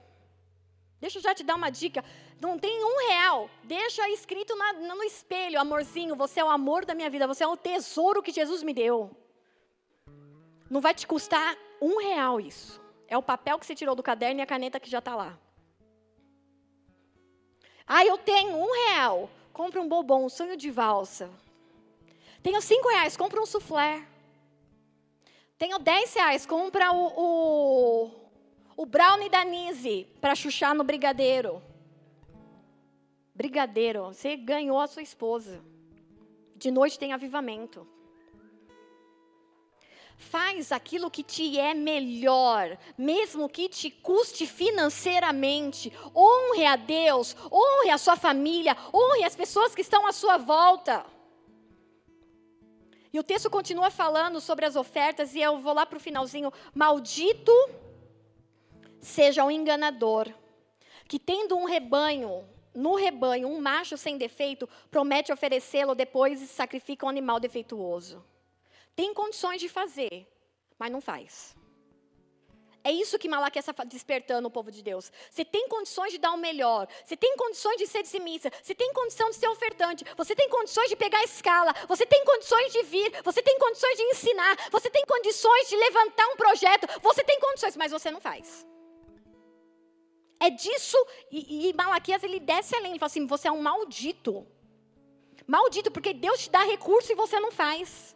Deixa eu já te dar uma dica. Não tem um real. Deixa escrito na, no espelho, amorzinho, você é o amor da minha vida, você é o tesouro que Jesus me deu. Não vai te custar um real isso. É o papel que você tirou do caderno e a caneta que já está lá. Ah, eu tenho um real compra um bobão, um sonho de valsa. Tenho cinco reais, compra um soufflé. Tenho dez reais, compra o, o, o brownie da Nise para chuchar no brigadeiro. Brigadeiro, você ganhou a sua esposa. De noite tem avivamento. Faz aquilo que te é melhor, mesmo que te custe financeiramente. Honre a Deus, honre a sua família, honre as pessoas que estão à sua volta. E o texto continua falando sobre as ofertas, e eu vou lá para o finalzinho. Maldito seja o enganador, que tendo um rebanho, no rebanho, um macho sem defeito, promete oferecê-lo depois e sacrifica um animal defeituoso tem condições de fazer, mas não faz. É isso que Malaquias está despertando o povo de Deus. Você tem condições de dar o melhor. Você tem condições de ser dizimista. Você tem condição de ser ofertante. Você tem condições de pegar a escala. Você tem condições de vir. Você tem condições de ensinar. Você tem condições de levantar um projeto. Você tem condições, mas você não faz. É disso. E, e Malaquias ele desce além. Ele fala assim: você é um maldito. Maldito, porque Deus te dá recurso e você não faz.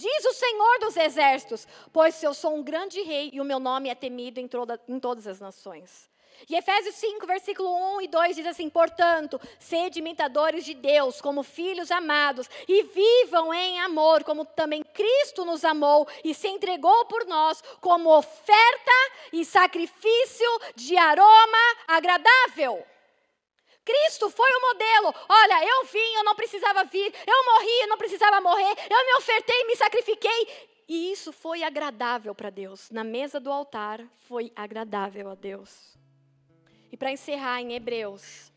Diz o Senhor dos Exércitos: Pois eu sou um grande rei e o meu nome é temido em, toda, em todas as nações. E Efésios 5, versículo 1 e 2 diz assim: Portanto, sede imitadores de Deus como filhos amados, e vivam em amor, como também Cristo nos amou e se entregou por nós como oferta e sacrifício de aroma agradável. Cristo foi o modelo. Olha, eu vim, eu não precisava vir. Eu morri, eu não precisava morrer. Eu me ofertei, me sacrifiquei. E isso foi agradável para Deus. Na mesa do altar foi agradável a Deus. E para encerrar em Hebreus,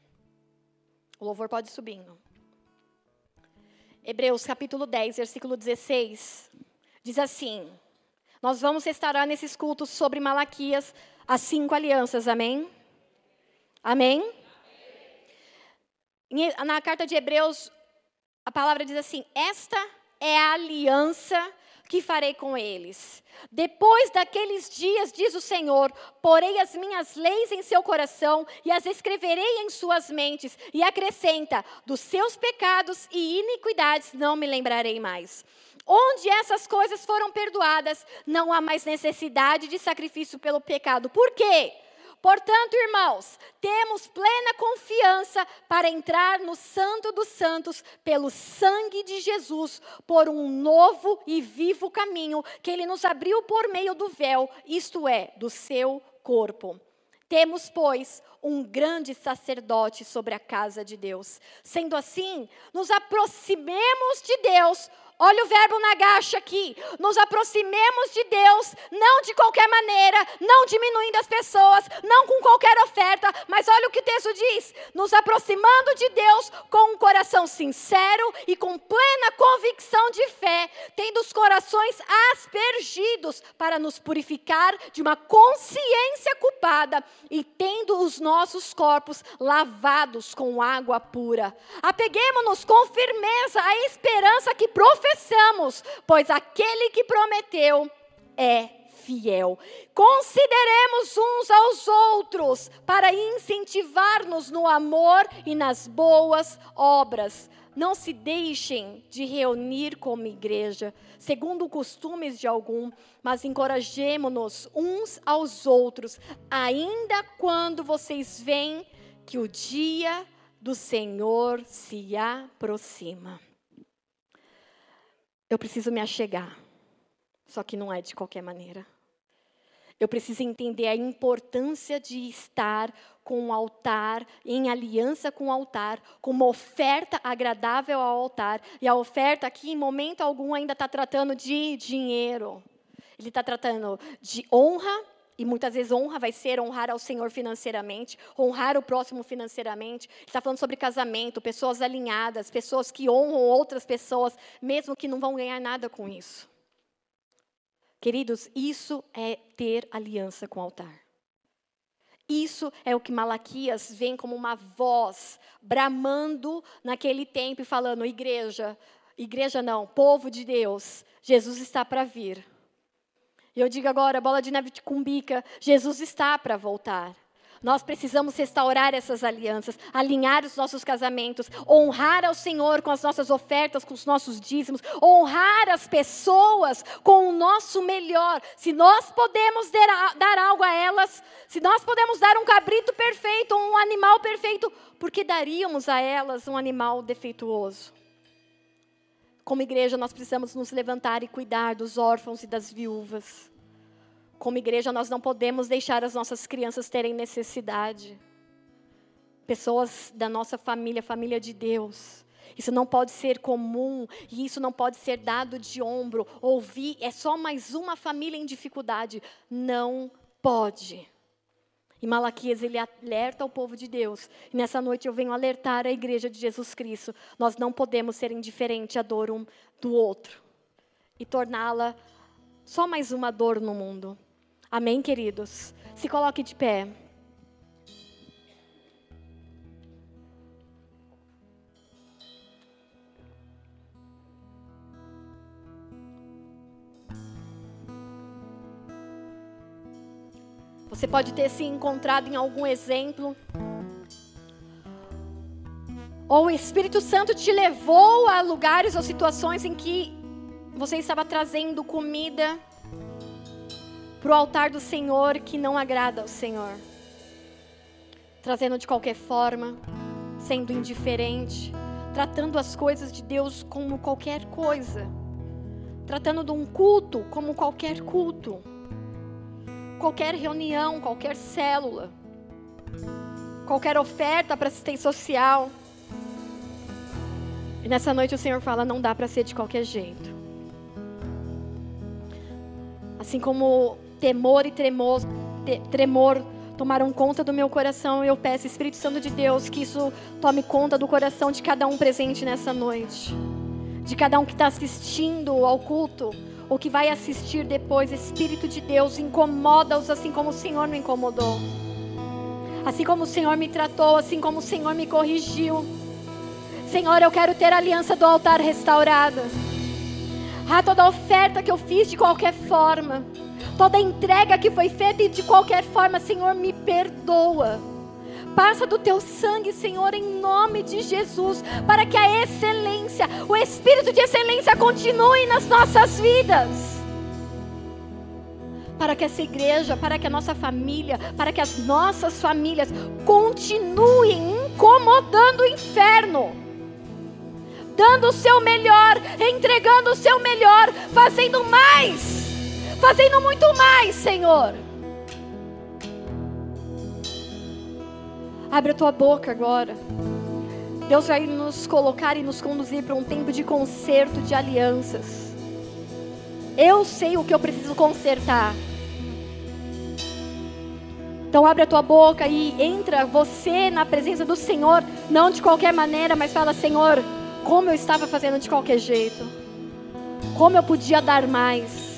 o louvor pode subindo. Hebreus capítulo 10, versículo 16, diz assim: Nós vamos restaurar nesses cultos sobre Malaquias as cinco alianças, amém? Amém? Na carta de Hebreus, a palavra diz assim: Esta é a aliança que farei com eles. Depois daqueles dias, diz o Senhor, porei as minhas leis em seu coração e as escreverei em suas mentes. E acrescenta: dos seus pecados e iniquidades não me lembrarei mais. Onde essas coisas foram perdoadas, não há mais necessidade de sacrifício pelo pecado. Por quê? Portanto, irmãos, temos plena confiança para entrar no Santo dos Santos pelo sangue de Jesus, por um novo e vivo caminho que ele nos abriu por meio do véu, isto é, do seu corpo. Temos, pois, um grande sacerdote sobre a casa de Deus. Sendo assim, nos aproximemos de Deus Olha o verbo nagacha aqui. Nos aproximemos de Deus, não de qualquer maneira, não diminuindo as pessoas, não com qualquer oferta, mas olha o que o texto diz: nos aproximando de Deus com um coração sincero e com plena convicção de fé, tendo os corações aspergidos para nos purificar de uma consciência culpada e tendo os nossos corpos lavados com água pura. Apeguemos-nos com firmeza à esperança que profetizamos professamos, pois aquele que prometeu é fiel. Consideremos uns aos outros para incentivar-nos no amor e nas boas obras. Não se deixem de reunir como igreja, segundo costumes de algum, mas encorajemo-nos uns aos outros, ainda quando vocês veem que o dia do Senhor se aproxima. Eu preciso me achegar. Só que não é de qualquer maneira. Eu preciso entender a importância de estar com o altar, em aliança com o altar, com uma oferta agradável ao altar. E a oferta aqui, em momento algum, ainda está tratando de dinheiro. Ele está tratando de honra, e muitas vezes honra vai ser honrar ao Senhor financeiramente, honrar o próximo financeiramente. Está falando sobre casamento, pessoas alinhadas, pessoas que honram outras pessoas, mesmo que não vão ganhar nada com isso. Queridos, isso é ter aliança com o altar. Isso é o que Malaquias vem como uma voz bramando naquele tempo e falando: igreja, igreja não, povo de Deus, Jesus está para vir. E eu digo agora, bola de neve de cumbica, Jesus está para voltar. Nós precisamos restaurar essas alianças, alinhar os nossos casamentos, honrar ao Senhor com as nossas ofertas, com os nossos dízimos, honrar as pessoas com o nosso melhor. Se nós podemos dar algo a elas, se nós podemos dar um cabrito perfeito, um animal perfeito, por que daríamos a elas um animal defeituoso? Como igreja, nós precisamos nos levantar e cuidar dos órfãos e das viúvas. Como igreja, nós não podemos deixar as nossas crianças terem necessidade. Pessoas da nossa família, família de Deus. Isso não pode ser comum e isso não pode ser dado de ombro. Ouvir é só mais uma família em dificuldade. Não pode. E Malaquias, ele alerta o povo de Deus. E nessa noite eu venho alertar a igreja de Jesus Cristo. Nós não podemos ser indiferentes à dor um do outro. E torná-la só mais uma dor no mundo. Amém, queridos? Se coloque de pé. Você pode ter se encontrado em algum exemplo. Ou o Espírito Santo te levou a lugares ou situações em que você estava trazendo comida para o altar do Senhor que não agrada ao Senhor. Trazendo de qualquer forma, sendo indiferente, tratando as coisas de Deus como qualquer coisa, tratando de um culto como qualquer culto qualquer reunião, qualquer célula, qualquer oferta para assistência social. E nessa noite o Senhor fala: não dá para ser de qualquer jeito. Assim como temor e tremor, te, tremor tomaram conta do meu coração, eu peço, Espírito Santo de Deus, que isso tome conta do coração de cada um presente nessa noite, de cada um que está assistindo ao culto ou que vai assistir depois, Espírito de Deus, incomoda-os assim como o Senhor me incomodou. Assim como o Senhor me tratou, assim como o Senhor me corrigiu. Senhor, eu quero ter a aliança do altar restaurada. Ah, toda oferta que eu fiz de qualquer forma, toda entrega que foi feita de qualquer forma, Senhor, me perdoa. Passa do teu sangue, Senhor, em nome de Jesus, para que a excelência, o espírito de excelência continue nas nossas vidas. Para que essa igreja, para que a nossa família, para que as nossas famílias continuem incomodando o inferno, dando o seu melhor, entregando o seu melhor, fazendo mais, fazendo muito mais, Senhor. Abre a tua boca agora. Deus vai nos colocar e nos conduzir para um tempo de conserto de alianças. Eu sei o que eu preciso consertar. Então abre a tua boca e entra você na presença do Senhor, não de qualquer maneira, mas fala: Senhor, como eu estava fazendo de qualquer jeito, como eu podia dar mais,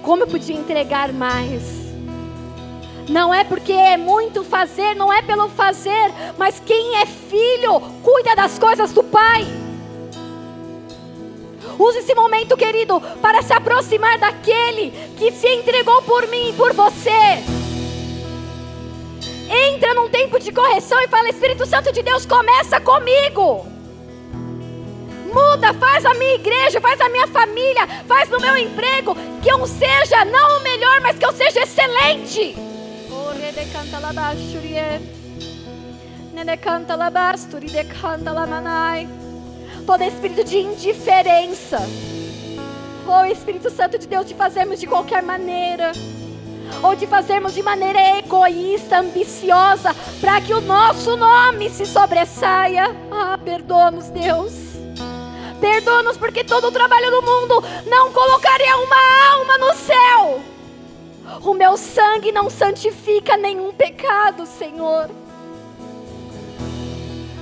como eu podia entregar mais. Não é porque é muito fazer, não é pelo fazer, mas quem é filho cuida das coisas do Pai. Use esse momento, querido, para se aproximar daquele que se entregou por mim e por você. Entra num tempo de correção e fala: Espírito Santo de Deus, começa comigo. Muda, faz a minha igreja, faz a minha família, faz no meu emprego, que eu seja não o melhor, mas que eu seja excelente. Nene canta la bashurie. Nene canta la basturi de canta la manai. Todo espírito de indiferença. Oh Espírito Santo de Deus, de fazermos de qualquer maneira. Ou de fazermos de maneira egoísta, ambiciosa, para que o nosso nome se sobressaia. Ah, perdoa-nos, Deus. Perdoa-nos porque todo o trabalho do mundo não colocaria uma alma no céu. O meu sangue não santifica nenhum pecado, Senhor.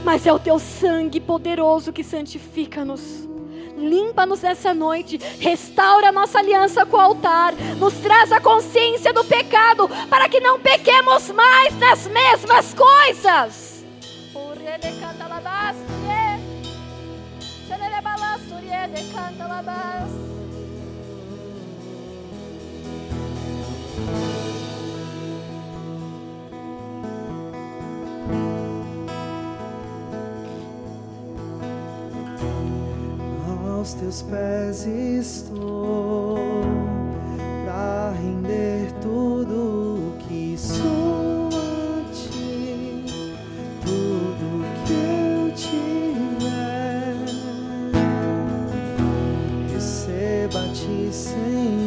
Mas é o teu sangue poderoso que santifica-nos. Limpa-nos nessa noite, restaura nossa aliança com o altar, nos traz a consciência do pecado, para que não pequemos mais nas mesmas coisas. aos teus pés estou para render tudo o que sou a ti, tudo que eu tiver. Receba-te, Senhor.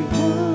You.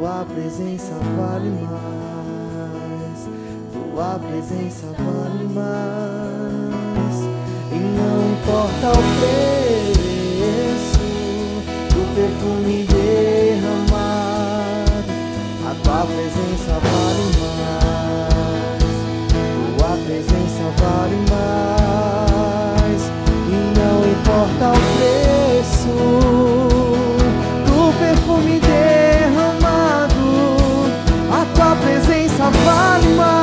Tua presença vale mais, tua presença vale mais. E não importa o preço do perfume derramado, a tua presença vale mais, tua presença vale mais. E não importa o preço vale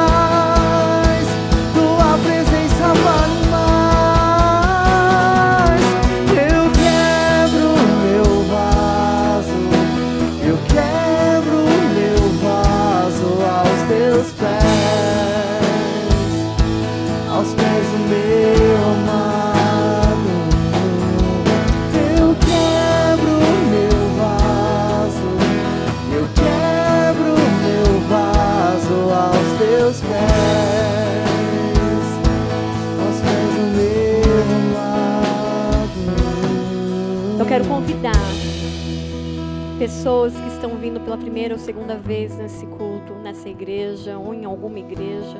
pessoas que estão vindo pela primeira ou segunda vez nesse culto, nessa igreja ou em alguma igreja.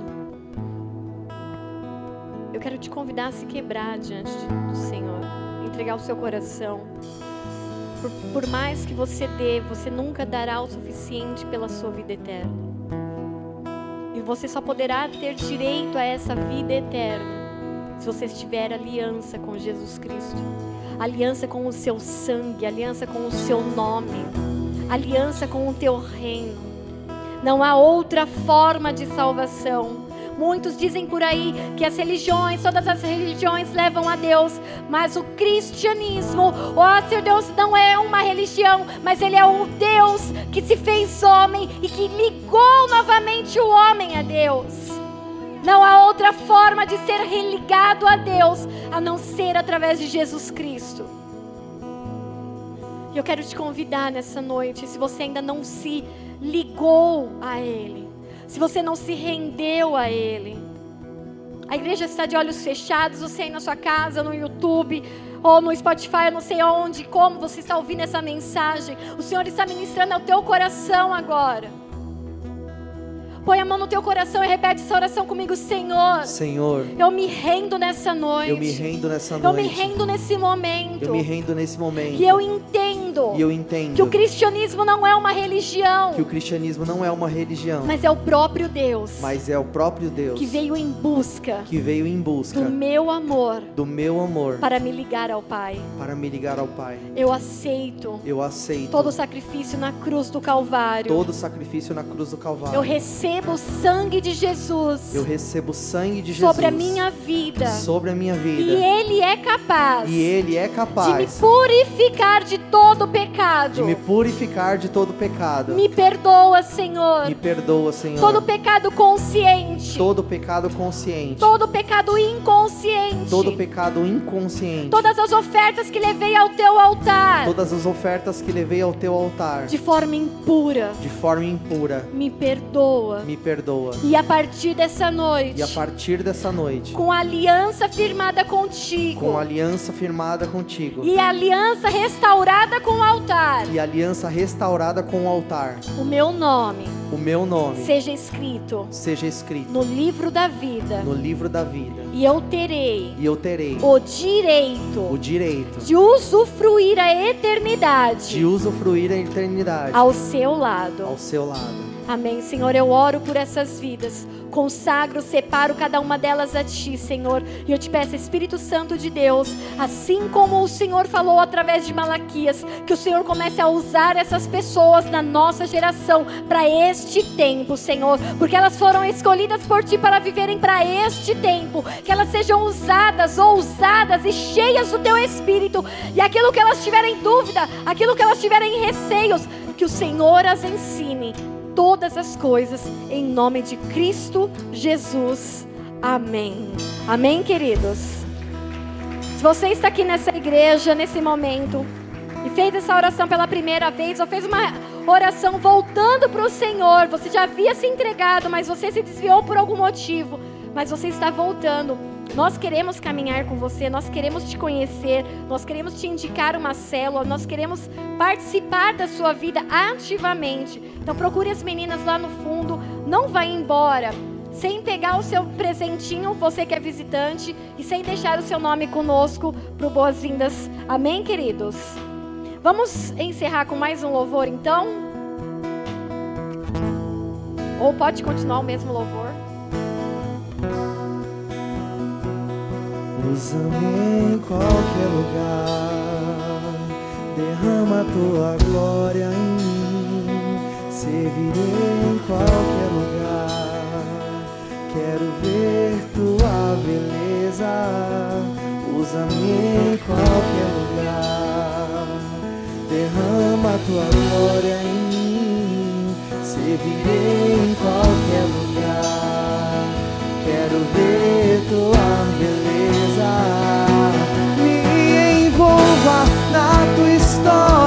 Eu quero te convidar a se quebrar diante do Senhor, entregar o seu coração. Por, por mais que você dê, você nunca dará o suficiente pela sua vida eterna. E você só poderá ter direito a essa vida eterna se você estiver aliança com Jesus Cristo aliança com o seu sangue, aliança com o seu nome, aliança com o teu reino. Não há outra forma de salvação. Muitos dizem por aí que as religiões, todas as religiões levam a Deus, mas o cristianismo, ó seu Deus, não é uma religião, mas ele é o Deus que se fez homem e que ligou novamente o homem a Deus. Não há outra forma de ser religado a Deus a não ser através de Jesus Cristo. E eu quero te convidar nessa noite, se você ainda não se ligou a Ele, se você não se rendeu a Ele. A igreja está de olhos fechados, você aí na sua casa, no YouTube, ou no Spotify, eu não sei onde, como você está ouvindo essa mensagem. O Senhor está ministrando ao teu coração agora. Põe a mão no teu coração e repete essa oração comigo, Senhor. Senhor, Eu me rendo nessa noite. eu me rendo nessa Eu noite. me rendo nesse momento. Eu me rendo nesse momento. E eu entendo E eu entendo que o cristianismo não é uma religião, que o cristianismo não é uma religião, mas é o próprio Deus mas é o próprio Deus que veio em busca que veio em busca do meu amor do meu amor para me ligar ao Pai. para me ligar ao Pai. Eu aceito Eu aceito todo o sacrifício na cruz do Calvário. todo o sacrifício na cruz do Calvário. Eu recebo o sangue de Jesus Eu recebo o sangue de Jesus sobre a minha vida. sobre a minha vida. E Ele é capaz E Ele é de me capaz purificar de todo de pecado. me purificar de todo pecado. Me perdoa, Senhor. Me perdoa, Senhor. Todo pecado consciente. todo pecado consciente. Todo pecado inconsciente. todo pecado inconsciente. Todas as ofertas que levei ao teu altar. Todas as ofertas que levei ao teu altar De forma impura. de forma impura. Me perdoa. Me perdoa. E a partir dessa noite. E a partir dessa noite, Com a aliança firmada contigo. com a aliança firmada contigo E a aliança restaurada com o altar. e a aliança restaurada com o altar, O meu nome o meu nome seja escrito seja escrito no livro da vida. no livro da vida. E eu terei E eu terei o direito o direito de usufruir a eternidade de usufruir a eternidade ao seu lado. ao seu lado. Amém, Senhor. Eu oro por essas vidas. Consagro, separo cada uma delas a Ti, Senhor. E eu te peço, Espírito Santo de Deus, assim como o Senhor falou através de Malaquias, que o Senhor comece a usar essas pessoas na nossa geração para este tempo, Senhor. Porque elas foram escolhidas por Ti para viverem para este tempo. Que elas sejam usadas, ousadas e cheias do Teu Espírito. E aquilo que elas tiverem dúvida, aquilo que elas tiverem receios, que o Senhor as ensine todas as coisas em nome de Cristo Jesus. Amém. Amém, queridos. Se você está aqui nessa igreja nesse momento e fez essa oração pela primeira vez ou fez uma oração voltando para o Senhor, você já havia se entregado, mas você se desviou por algum motivo, mas você está voltando. Nós queremos caminhar com você, nós queremos te conhecer, nós queremos te indicar uma célula, nós queremos participar da sua vida ativamente. Então procure as meninas lá no fundo, não vá embora sem pegar o seu presentinho, você que é visitante, e sem deixar o seu nome conosco para Boas-Vindas. Amém, queridos? Vamos encerrar com mais um louvor então? Ou pode continuar o mesmo louvor? Usa-me em qualquer lugar, derrama tua glória em mim, servirei em qualquer lugar. Quero ver tua beleza, usa-me em qualquer lugar, derrama tua glória em mim, servirei em qualquer lugar. Quero ver tua beleza. Me envolva na tua história,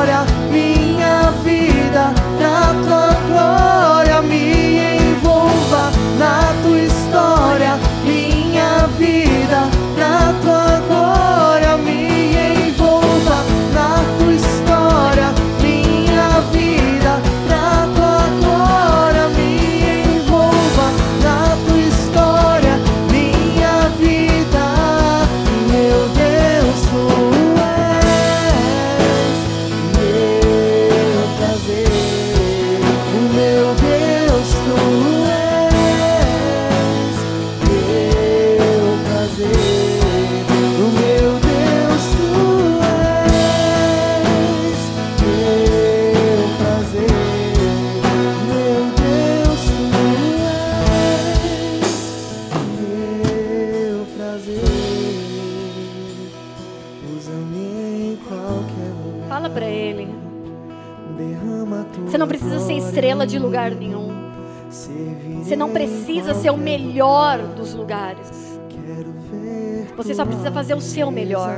precisa fazer o seu melhor.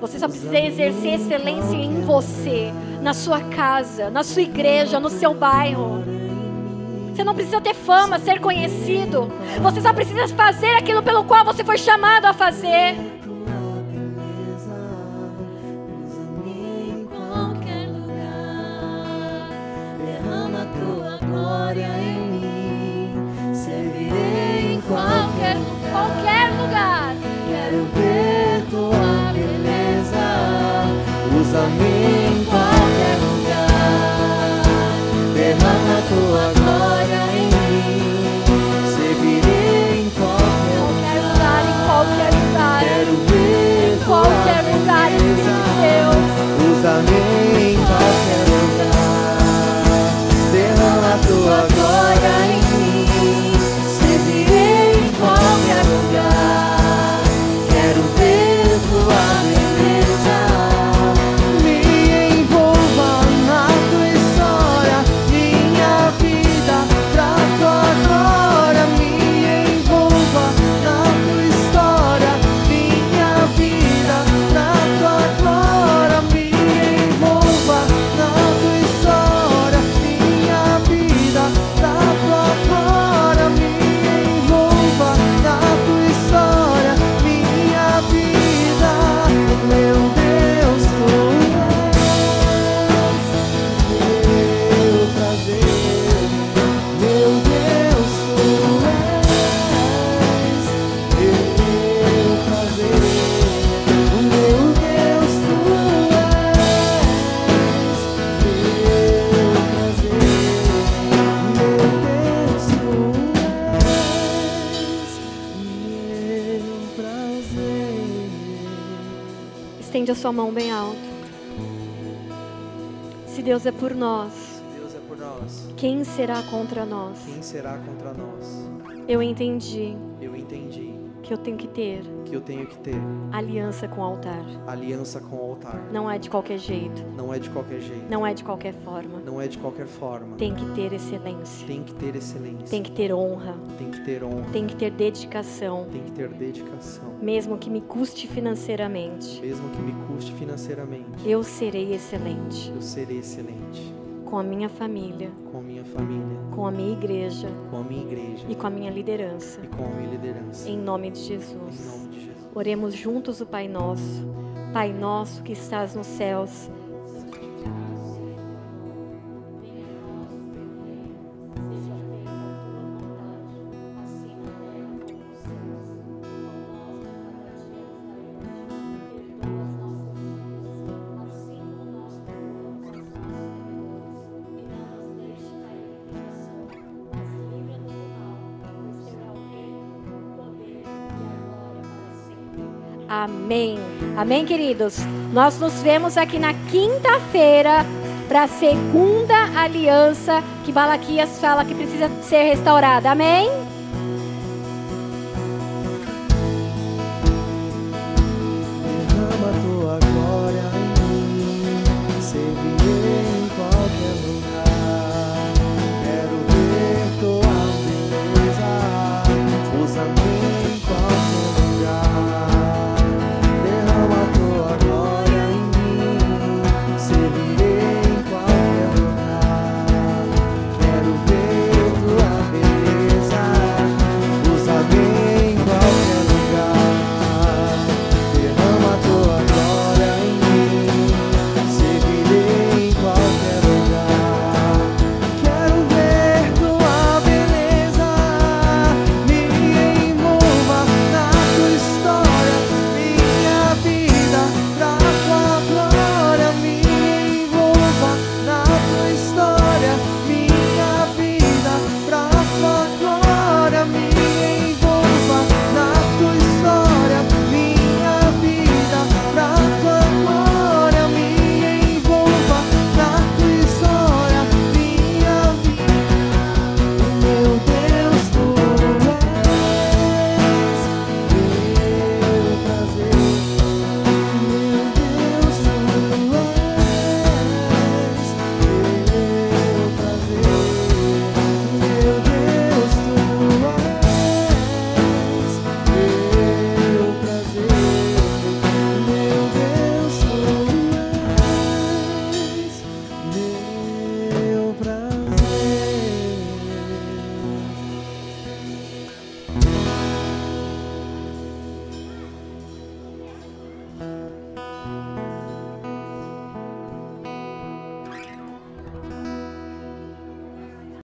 Você só precisa exercer excelência em você, na sua casa, na sua igreja, no seu bairro. Você não precisa ter fama, ser conhecido. Você só precisa fazer aquilo pelo qual você foi chamado a fazer. Sua mão bem alto. Se Deus é por nós, é por nós. quem será contra nós? Quem será contra nós? Eu entendi Eu entendi que eu tenho que ter eu tenho que ter aliança com o altar. aliança com o altar. Não é de qualquer jeito, Não é de qualquer jeito. não é de qualquer forma. Não é de qualquer forma. Tem que ter excelência, Tem que ter excelência. tem que ter honra, Tem que ter honra. tem que ter dedicação, Tem que ter dedicação. mesmo que me custe financeiramente. Mesmo que me custe financeiramente. Eu serei excelente Eu serei excelente com a minha família, com a minha família, com a minha igreja com a minha igreja e com a minha liderança. e com a minha liderança. Em nome de Em Jesus. nome de Jesus. Oremos juntos o Pai Nosso. Pai nosso que estás nos céus. Amém, queridos. Nós nos vemos aqui na quinta-feira para a segunda aliança que Balaquias fala que precisa ser restaurada. Amém?